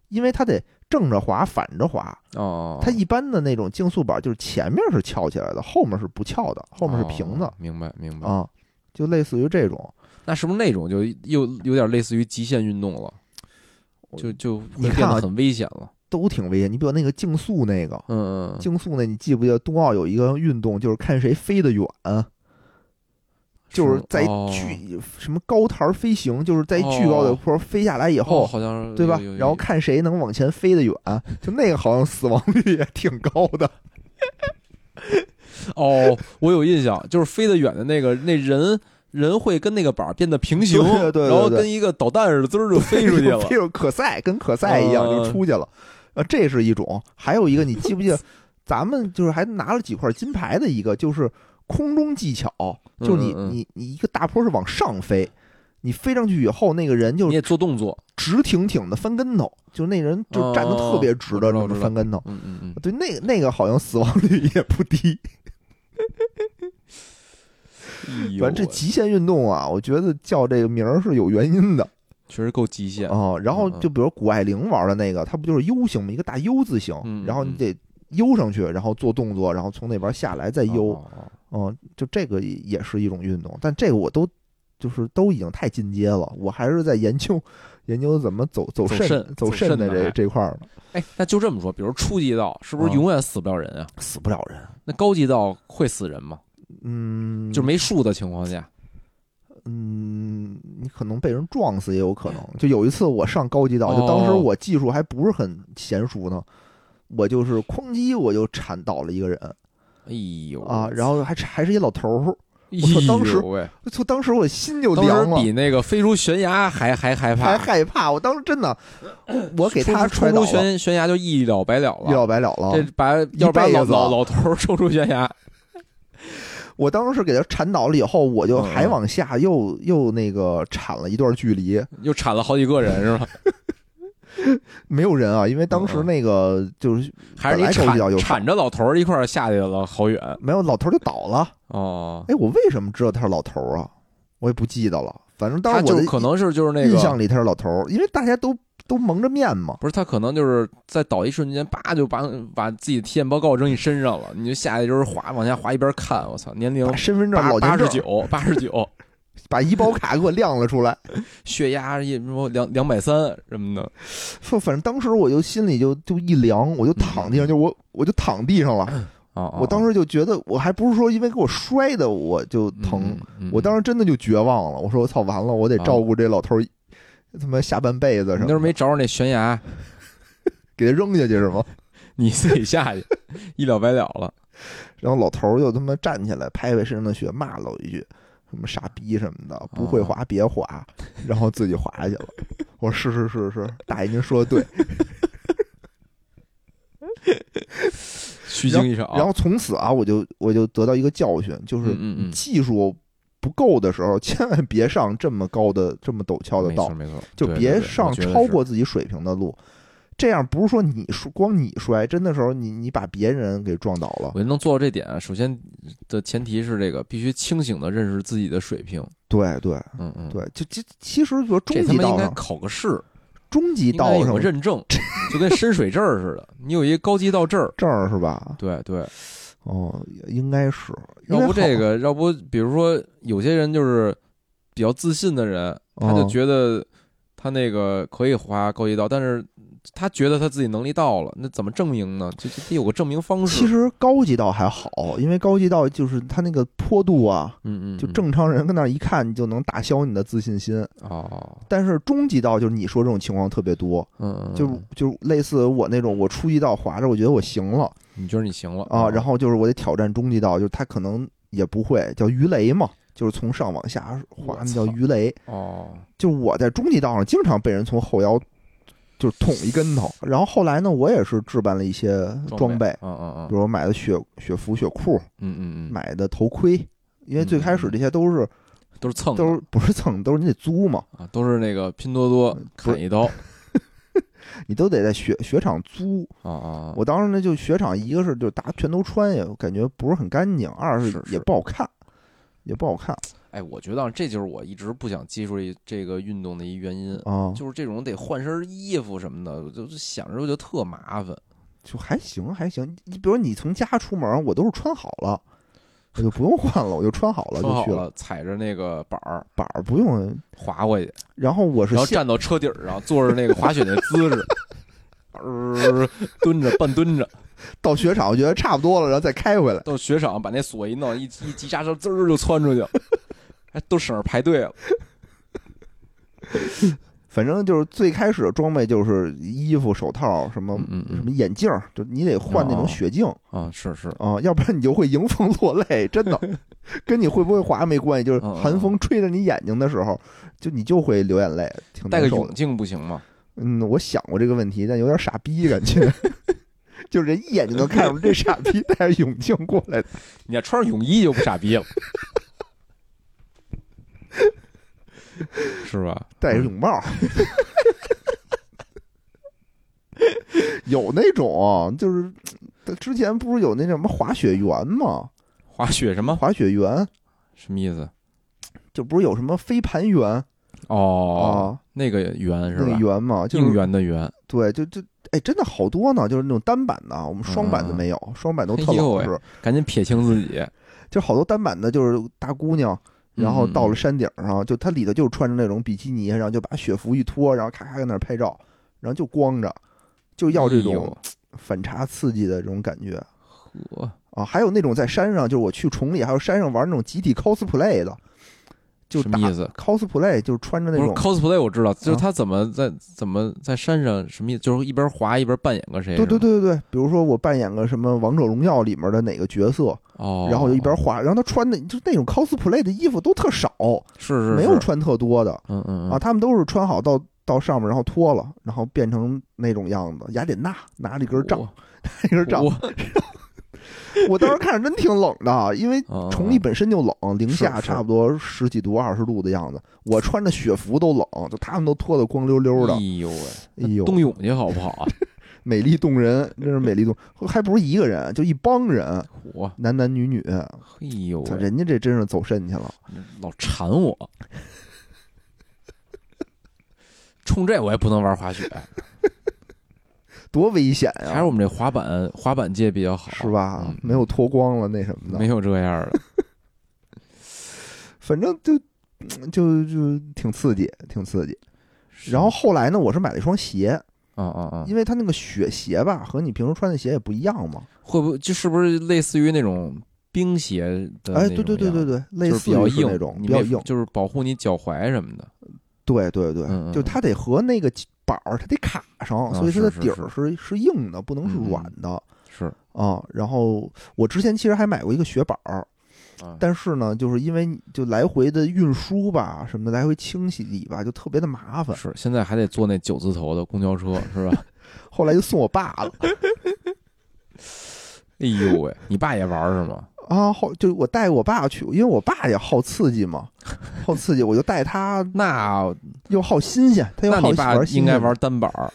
因为它得正着滑，反着滑。哦，它一般的那种竞速板就是前面是翘起来的，后面是不翘的，后面是平的哦明白明白。啊，就类似于这种。那是不是那种就又有点类似于极限运动了？就就你变得很危险了。都挺危险，你比如那个竞速那个，嗯嗯，竞速那，你记不记得冬奥有一个运动，就是看谁飞得远，就是在哦巨什么高台飞行，就是在巨高的坡飞下来以哦后，好像对吧然后看谁能往前飞得远，就那个好像死亡率也挺高的。哦，我有印象，就是飞得远的那个那人。人会跟那个板儿变得平行，对对对对然后跟一个导弹似的，滋儿就飞出去了。可赛，跟可赛一样嗯就出去了。呃，这是一种，还有一个，你记不记得，咱们就是还拿了几块金牌的一个，就是空中技巧，就你你你一个大坡是往上飞，你飞上去以后，那个人就你也做动作，直挺挺的翻跟头，就那人就站的特别直的那哦我知道么翻跟头。嗯嗯嗯，对，那个那个好像死亡率也不低。反正这极限运动啊，我觉得叫这个名儿是有原因的确实够极限。哦。然后就比如谷爱凌玩的那个，它不就是 U 型吗？一个大 U 字形嗯，然后你嗯得 U 上去，然后做动作，然后从那边下来再悠。嗯，就这个也是一种运动，但这个我都就是都已经太进阶了，我还是在研究研究怎么走走肾走肾的这这块儿呢，哎，那就这么说，比如初级道是不是啊永远死不了人啊？死不了人。那高级道会死人吗？嗯，就没树的情况下，嗯，你可能被人撞死也有可能。就有一次我上高级道，就当时哦我技术还不是很娴熟呢，我就是哐叽我就铲倒了一个人哎呦啊，然后还还是一老头儿，哎我操当时呦喂，就当时我心就当凉了。时比那个飞出悬崖还还害怕，还害怕，我当时真的，我给他冲出悬悬崖就一了百了了一了了。百了了。这把要把老老老头儿冲出悬崖，我当时给他铲倒了以后，我就嗯还往下又又那个铲了一段距离，又铲了好几个人是吧？没有人啊，因为当时那个就是还是你铲铲着老头儿一块儿下去了好远没有老头就倒了。哦。哎，我为什么知道他是老头儿啊？我也不记得了，反正当时我就可能是就是那个，印象里他是老头儿，因为大家都都蒙着面嘛。不是他可能就是在倒一瞬间，叭就把把自己的体检报告扔你身上了，你就下去就是滑往下滑一边看，我操，年龄身份证、老年证八十九，八十九，把医保卡给我亮了出来。血压一什么两两百三什么的，说反正当时我就心里就就一凉，我就躺地上，就我我就躺地上了。啊，我当时就觉得，我还不是说因为给我摔的我就疼，我当时真的就绝望了。我说我操，完了，我得照顾这老头儿，他妈下半辈子什么。你那时候没找着那悬崖，给他扔下去是吗？你自己下去，一了百了了。然后老头儿就他妈站起来，拍拍身上的血，骂了我一句：“什么傻逼什么的，不会滑别滑。”然后自己滑下去了。我说：“是是是是，大爷您说的对。”虚惊一场。然后从此啊，我就我就得到一个教训，就是技术不够的时候，千万别上这么高的、这么陡峭的道，没错，就别上超过自己水平的路。这样不是说你光你摔，真的时候你你把别人给撞倒了。我能做到这点，首先的前提是这个必须清醒的认识自己的水平。对对，嗯嗯，对，就其其实说中级道上考个试。中级道上有认证，就跟深水证似的。你有一个高级道证证是吧？对对，哦，应该是。要不这个，要不比如说有些人就是比较自信的人，他就觉得他那个可以滑高级道，但是。他觉得他自己能力到了，那怎么证明呢？就得有个证明方式。其实高级道还好，因为高级道就是他那个坡度啊，嗯嗯，就正常人跟那一看，你就能打消你的自信心。哦。但是中级道就是你说这种情况特别多，嗯，就就类似我那种，我初级道滑着，我觉得我行了。你觉得你行了啊？然后就是我得挑战中级道，就是他可能也不会，叫鱼雷嘛，就是从上往下滑，那叫鱼雷。哦。就我在中级道上经常被人从后腰。就捅一跟头，然后后来呢，我也是置办了一些装备，嗯嗯嗯，比如买的雪雪服、雪裤，嗯嗯嗯，买的头盔，因为最开始这些都是都是蹭，都是不是蹭，都是你得租嘛，啊，都是那个拼多多砍一刀，你都得在雪雪场租。啊啊！我当时呢，就雪场一个是就大家全都穿也感觉不是很干净，二是。也不好看，也不好看。哎，我觉得这就是我一直不想接触这个运动的一原因啊，就是这种得换身衣服什么的，就想着就特麻烦。就还行还行，你比如你从家出门，我都是穿好了，我就不用换了，我就穿好了就去了，踩着那个板儿板儿不用滑过去。然后我是然后站到车顶上，坐着那个滑雪那姿势，呃，蹲着半蹲着。到雪场我觉得差不多了，然后再开回来。到雪场把那锁一弄，一一急刹车，滋儿就窜出去。都省着排队了。反正就是最开始的装备就是衣服、手套什么什么眼镜，就你得换那种雪镜啊，是是啊，要不然你就会迎风落泪，真的，跟你会不会滑没关系，就是寒风吹着你眼睛的时候，就你就会流眼泪。戴个泳镜不行吗？嗯，我想过这个问题，但有点傻逼感觉，就是人一眼就能看出这傻逼戴着泳镜过来的。你要穿上泳衣就不傻逼了。是吧？戴着泳帽，有那种就是，之前不是有那什么滑雪员吗？滑雪什么？滑雪员什么意思？就不是有什么飞盘员哦？那个圆是吧？那个圆嘛，应援的圆。对，就就哎，真的好多呢，就是那种单板的，我们双板的没有，双板都特老实。赶紧撇清自己，就好多单板的，就是大姑娘。然后到了山顶上，就他里头就穿着那种比基尼，然后就把雪服一脱，然后咔咔在那儿拍照，然后就光着，就要这种 反差刺激的这种感觉。呵啊，还有那种在山上，就是我去崇礼，还有山上玩那种集体 cosplay 的。就什么意思？cosplay 就是穿着那种 cosplay，我知道，就是他怎么在怎么在山上什么意思？就是一边滑一边扮演个谁？对对对对对，比如说我扮演个什么王者荣耀里面的哪个角色哦，然后就一边滑，然后他穿的就那种 cosplay 的衣服都特少，是是，没有穿特多的，嗯嗯啊，他们都是穿好到到上面，然后脱了，然后变成那种样子。雅典娜拿了 一根杖，一根杖。我当时看着真挺冷的，因为崇礼本身就冷，零下差不多十几度、二十度的样子。我穿着雪服都冷，就他们都脱得光溜溜的。哎呦喂，哎呦，冬泳去好不好啊？美丽动人，真是美丽动，还不是一个人，就一帮人，男男女女。哎呦，人家这真是走肾去了，老馋我。冲这我也不能玩滑雪。多危险呀！还是我们这滑板滑板界比较好，是吧？没有脱光了那什么的，没有这样的。反正就嗯就就挺刺激，挺刺激。然后后来呢，我是买了一双鞋，啊啊啊，因为它那个雪鞋吧，和你平时穿的鞋也不一样嘛。会不会就是不是类似于那种冰鞋的？哎，对对对对，对，类似于那种比较硬。就是保护你脚踝什么的。对对对，嗯嗯就它得和那个板儿它得卡上，啊所以它的底儿是是硬的，不能是软的是，啊。然后我之前其实还买过一个雪板儿，啊，但是呢，就是因为就来回的运输吧，什么的，来回清洗里吧，就特别的麻烦。是现在还得坐那九字头的公交车，是吧？后来就送我爸了哎呦喂，你爸也玩是吗？啊，好就我带我爸去，因为我爸也好刺激嘛，好刺激，我就带他，那又好新鲜，他又好玩新应该玩单板儿，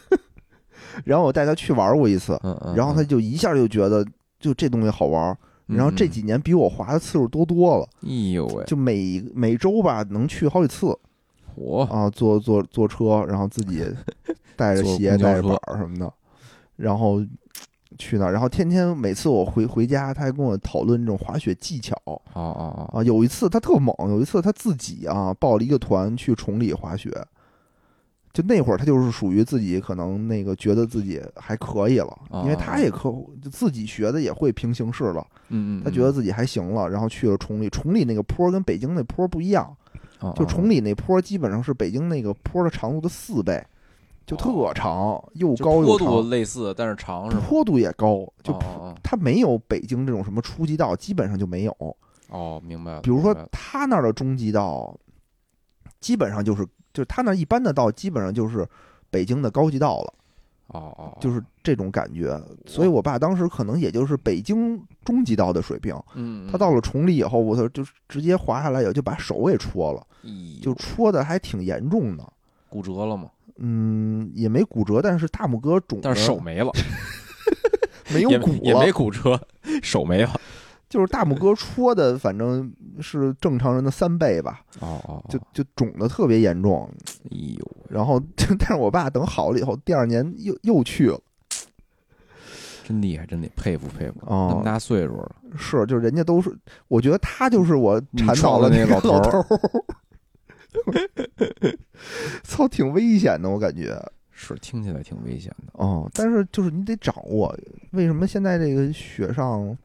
然后我带他去玩过一次，然后他嗯就一下就觉得就这东西好玩，然后这，几年比我滑的次数多多了，哎呦喂，就每每周吧能去好几次。我啊，坐坐坐车，然后自己带着鞋 带着板儿什么的，然后去那儿，然后天天每次我回回家，他还跟我讨论这种滑雪技巧哦哦哦，啊。有一次他特猛，有一次他自己啊报了一个团去崇礼滑雪。就那会儿，他就是属于自己可能那个觉得自己还可以了，因为他也可就自己学的也会平行式了，嗯嗯，他觉得自己还行了，然后去了崇礼。崇礼那个坡跟北京那坡不一样，就崇礼那坡基本上是北京那个坡的长度的四倍，就特长，又高又坡度，类似，但是长是吗？坡度也高，就它没有北京这种什么初级道，基本上就没有。哦哦，明白了。比如说他那儿的中级道，基本上就是就是他那一般的道，基本上就是北京的高级道了，哦哦，就是这种感觉。所以我爸当时可能也就是北京中级道的水平。嗯，他到了崇礼以后，我操，就直接滑下来以后就把手给戳了，嗯就戳的还挺严重的。骨折了嘛，嗯，也没骨折，但是大拇哥肿，但是手没了，没有骨也没，骨折，手没了。就是大拇哥戳的，反正是正常人的三倍吧，哦哦，就就肿的特别严重。哎呦，然后，但是我爸等好了以后，第二年又又去了，真厉害，真得佩服佩服，哦那么大岁数了，是，就是人家都是，我觉得他就是我你缠到了那个老头头儿，操，挺危险的，我感觉。是听起来挺危险的。哦，但是就是你得掌握。为什么现在这个雪上，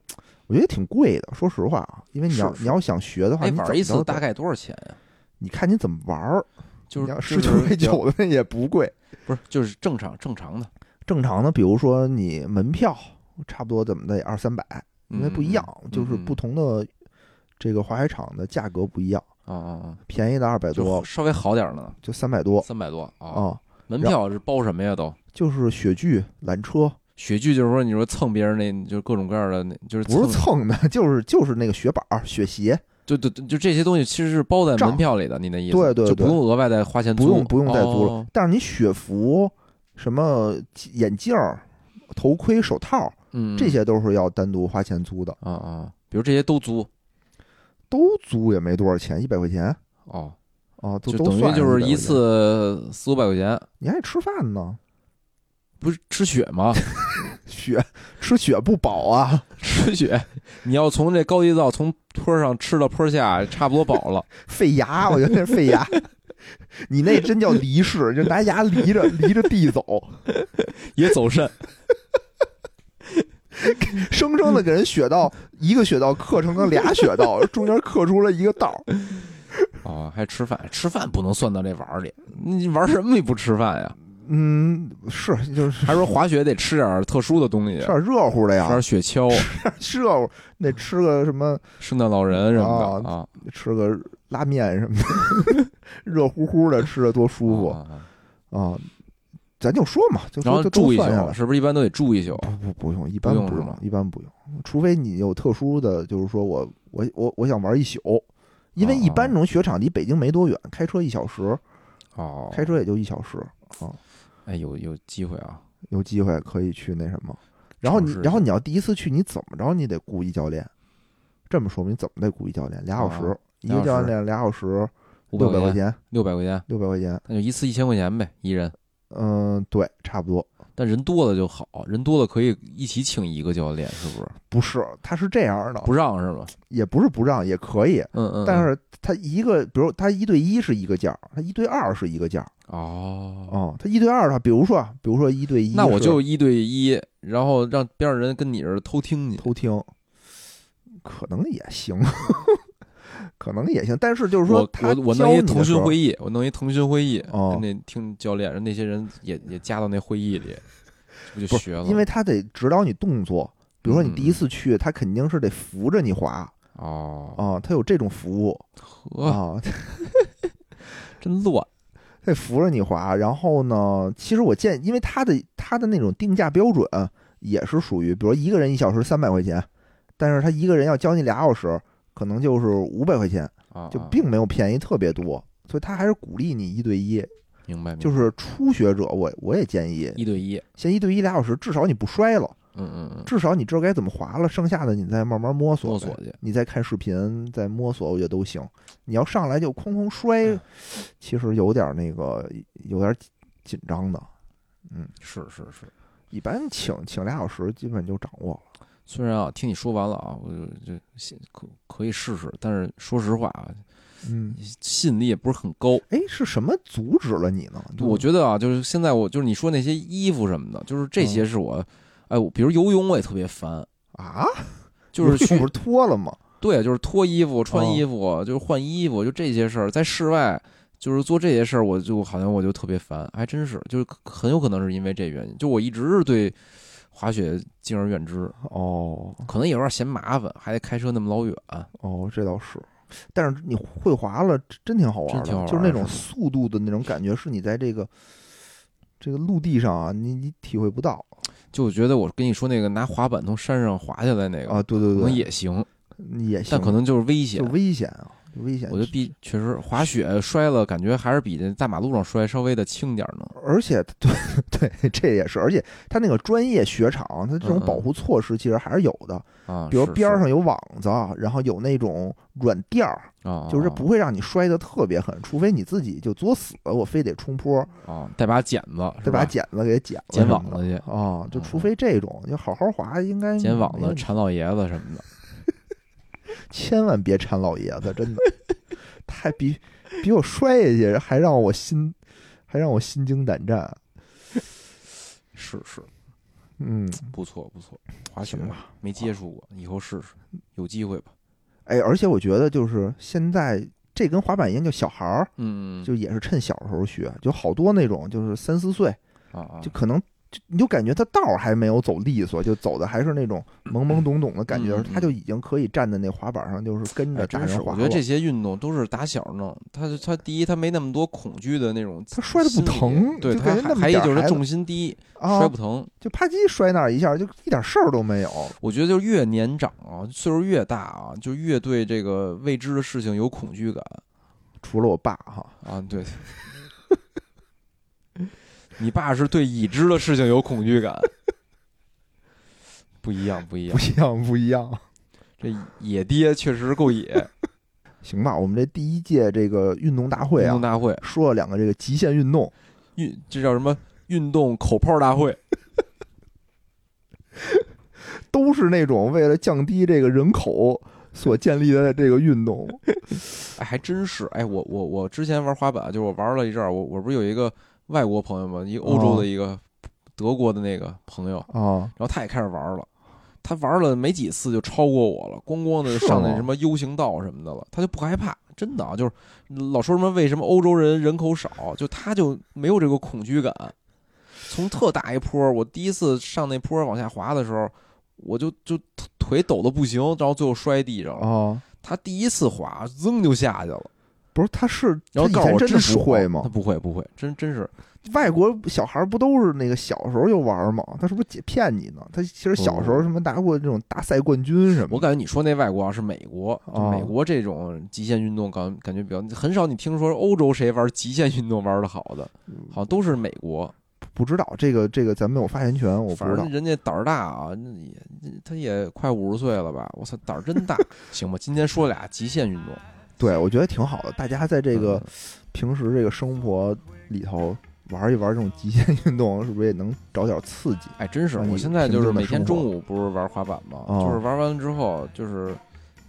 我觉得挺贵的。说实话啊，因为你要你要想学的话，哎，你玩一次大概多少钱呀？你看你怎么玩儿。就是十九块九的那也不贵，不是就是正常正常的，正常的，比如说你门票差不多怎么的也二三百，因为不一样，嗯就是不同的这个滑雪场的价格不一样，啊啊啊，便宜的二百多，稍微好点儿呢，就三百多。三百多啊。啊，门票是包什么呀？都？就是雪具、缆车，雪具就是说你说蹭别人那，就是各种各样的那，就是不是蹭的，就是就是那个雪板儿、雪鞋，就就就这些东西其实是包在门票里的，你那意思？对对对。就不用额外再花钱租，不用不用再租了。哦。但是你雪服、什么眼镜儿、头盔、手套，嗯，这些都是要单独花钱租的，啊啊，比如这些都租都租也没多少钱，一百块钱哦，哦，都就等于就是一100块钱，次四五百块钱，你还吃饭呢。不是吃雪吗？雪吃雪不饱啊，吃雪，你要从这高级灶从坡上吃到坡下，差不多饱了。费牙，我觉得那是费牙。你那真叫离式，就拿牙离着离着地走，也走肾，生生的给人雪道一个雪道刻成了俩雪道，中间刻出了一个道。哦，还吃饭，吃饭不能算到这玩儿里。你玩什么你不吃饭呀？嗯，是就是还说滑雪得吃点特殊的东西，吃点热乎的呀吃点，雪橇、吃热乎得吃个什么，圣诞老人什么的啊，吃个拉面什么的，热乎乎的吃着多舒服啊啊啊！咱就说嘛，就住一宿，是不是一般都得住一宿？不不不用，一般不用一般不用，除非你有特殊的，就是说我我我我想玩一宿，因为一般哦这种雪场离北京没多远，开车一小时，哦，开车也就一小时啊，哎，有有机会啊，有机会可以去那什么。然后你然后你要第一次去，你怎么着你得雇一教练，这么说明你怎么得雇一教练，俩小时哦，一个教练俩小时，五百块钱，六百块钱，六百块钱，那就一次一千块钱呗，一人。嗯，对，差不多。但人多了就好，人多了可以一起请一个教练，是不是？不是，他是这样的，不让是吗？也不是不让，也可以。嗯嗯。但是他一个，比如他一对一是一个价，他一对二是一个价。哦哦，他一对二的话，比如说，比如说一对一，那我就一对一，然后让边上人跟你这偷听去，偷听，可能也行。可能也行，但是就是说，我我我弄一腾讯会议，我弄一腾讯会议，跟那听教练，那些人也也加到那会议里，不就学了？因为他得指导你动作，比如说你第一次去，他肯定是得扶着你滑。哦哦，他有这种服务啊，真乱，得扶着你滑。然后呢，其实我建，因为他的他的那种定价标准也是属于，比如一个人一小时三百块钱，但是他一个人要教你俩小时。可能就是五百块钱，就并没有便宜特别多，所以他还是鼓励你一对一。明白。就是初学者，我我也建议一对一，先一对一俩小时，至少你不摔了。嗯嗯嗯。至少你知道该怎么滑了，剩下的你再慢慢摸索摸索去。你再看视频，再摸索，我觉得都行。你要上来就哐哐摔，其实有点那个，有点紧张的。嗯，是是是。一般请请俩小时，基本就掌握了。虽然啊，听你说完了啊，我就就可可以试试，但是说实话啊，嗯，吸引力也不是很高。哎，是什么阻止了你呢？我觉得啊，就是现在我就是你说那些衣服什么的，就是这些是我，哎，比如游泳我也特别烦啊，就是去不是脱了吗？对，就是脱衣服、穿衣服，就是换衣服，就这些事儿，在室外就是做这些事儿，我就好像我就特别烦，还真是，就是很有可能是因为这原因，就我一直是对。滑雪敬而远之哦，可能也有点嫌麻烦，还得开车那么老远。哦，这倒是，但是你会滑了，真挺好玩的，就是那种速度的那种感觉，是你在这个这个陆地上啊，你你体会不到。就我觉得我跟你说那个拿滑板从山上滑下来那个啊，对对对，可能也行，也行，但可能就是危险，就危险啊。危险，我觉得比确实滑雪摔了，感觉还是比那大马路上摔稍微的轻点呢。而且，对对，这也是，而且他那个专业雪场，他这种保护措施其实还是有的啊，比如边上有网子，然后有那种软垫儿啊，就是不会让你摔得特别狠，除非你自己就作死了，我非得冲坡啊，带把剪子，带把剪子给剪了剪网子去啊，就除非这种，就好好滑，应该剪网子缠老爷子什么的，千万别缠老爷子，真的。太比比我摔下去还让我心还让我心惊胆战，是是，嗯，不错不错，滑雪吧，没接触过，以后试试，有机会吧。哎，而且我觉得就是现在这跟滑板一样，就小孩儿，嗯，就也是趁小时候学，就好多那种就是三四岁啊，就可能。就你就感觉他道儿还没有走利索，就走的还是那种懵懵懂懂的感觉，他就已经可以站在那滑板上，就是跟着大人滑。我觉得这些运动都是打小弄，他他第一他没那么多恐惧的那种，他摔的不疼，对他还有就是重心低，摔不疼，就啪叽摔那儿一下，就一点事儿都没有。我觉得就越年长啊，岁数越大啊，就越对这个未知的事情有恐惧感。除了我爸哈啊，对。你爸是对已知的事情有恐惧感，不一样，不一样，不一样，不一样。这野爹确实够野。行吧，我们这第一届这个运动大会啊，运动大会说了两个这个极限运动，运这叫什么？运动口炮大会，都是那种为了降低这个人口所建立的这个运动。哎，还真是。哎，我我我之前玩滑板，就是我玩了一阵儿，我我不是有一个。外国朋友们，一个欧洲的一个德国的那个朋友啊，然后他也开始玩了，他玩了没几次就超过我了，咣咣的上那什么 U 型道什么的了，他就不害怕，真的啊，就是老说什么为什么欧洲人人口少，就他就没有这个恐惧感。从特大一坡，我第一次上那坡往下滑的时候，我就就腿抖的不行，然后最后摔地上了。啊，他第一次滑，噌就下去了。不是，他是然后以前真的不会吗？他不会，不会，真真是。外国小孩不都是那个小时候就玩吗？他是不是骗你呢？他其实小时候什么拿过这种大赛冠军什么？我感觉你说那外国啊是美国，美国这种极限运动感感觉比较很少。你听说欧洲谁玩极限运动玩的好的，好像都是美国。不知道这个这个咱没有发言权，我不知道。人家胆儿大啊，也他也快五十岁了吧？我操，胆儿真大。行吧，今天说俩极限运动。对，我觉得挺好的。大家在这个平时这个生活里头，玩一玩这种极限运动，是不是也能找点刺激？哎，真是！我现在就是每天中午不是玩滑板吗？哦就是玩完了之后，就是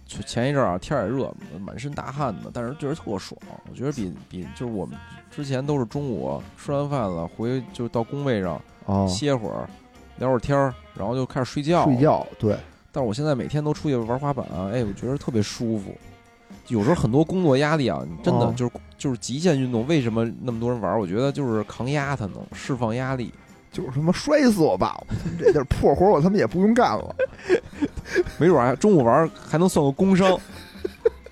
前一阵儿啊，天儿也热，满身大汗的，但是觉得特爽。我觉得比 比就是我们之前都是中午吃完饭了，回就到工位上哦，歇会儿，聊会儿天儿，然后就开始睡觉。睡。觉，对，但是我现在每天都出去玩滑板啊，哎，我觉得特别舒服。有时候很多工作压力啊，真的哦就是就是极限运动，为什么那么多人玩？我觉得就是抗压，它能释放压力。就是他妈摔死我吧！这点破活我他妈也不用干了。没准儿还中午玩还能算个工伤。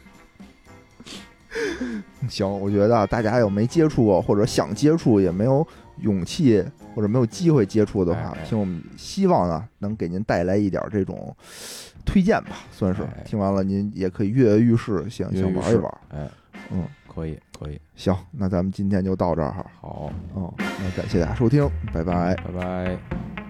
行，我觉得啊大家有没接触过或者想接触也没有勇气或者没有机会接触的话哎，哎听我们希望呢能给您带来一点这种推荐吧，算是哎听完了您也可以跃跃欲试，想想玩一玩。哎，嗯，可以可以，行，那咱们今天就到这儿哈。好，嗯，那感谢大家收听，拜拜。拜拜。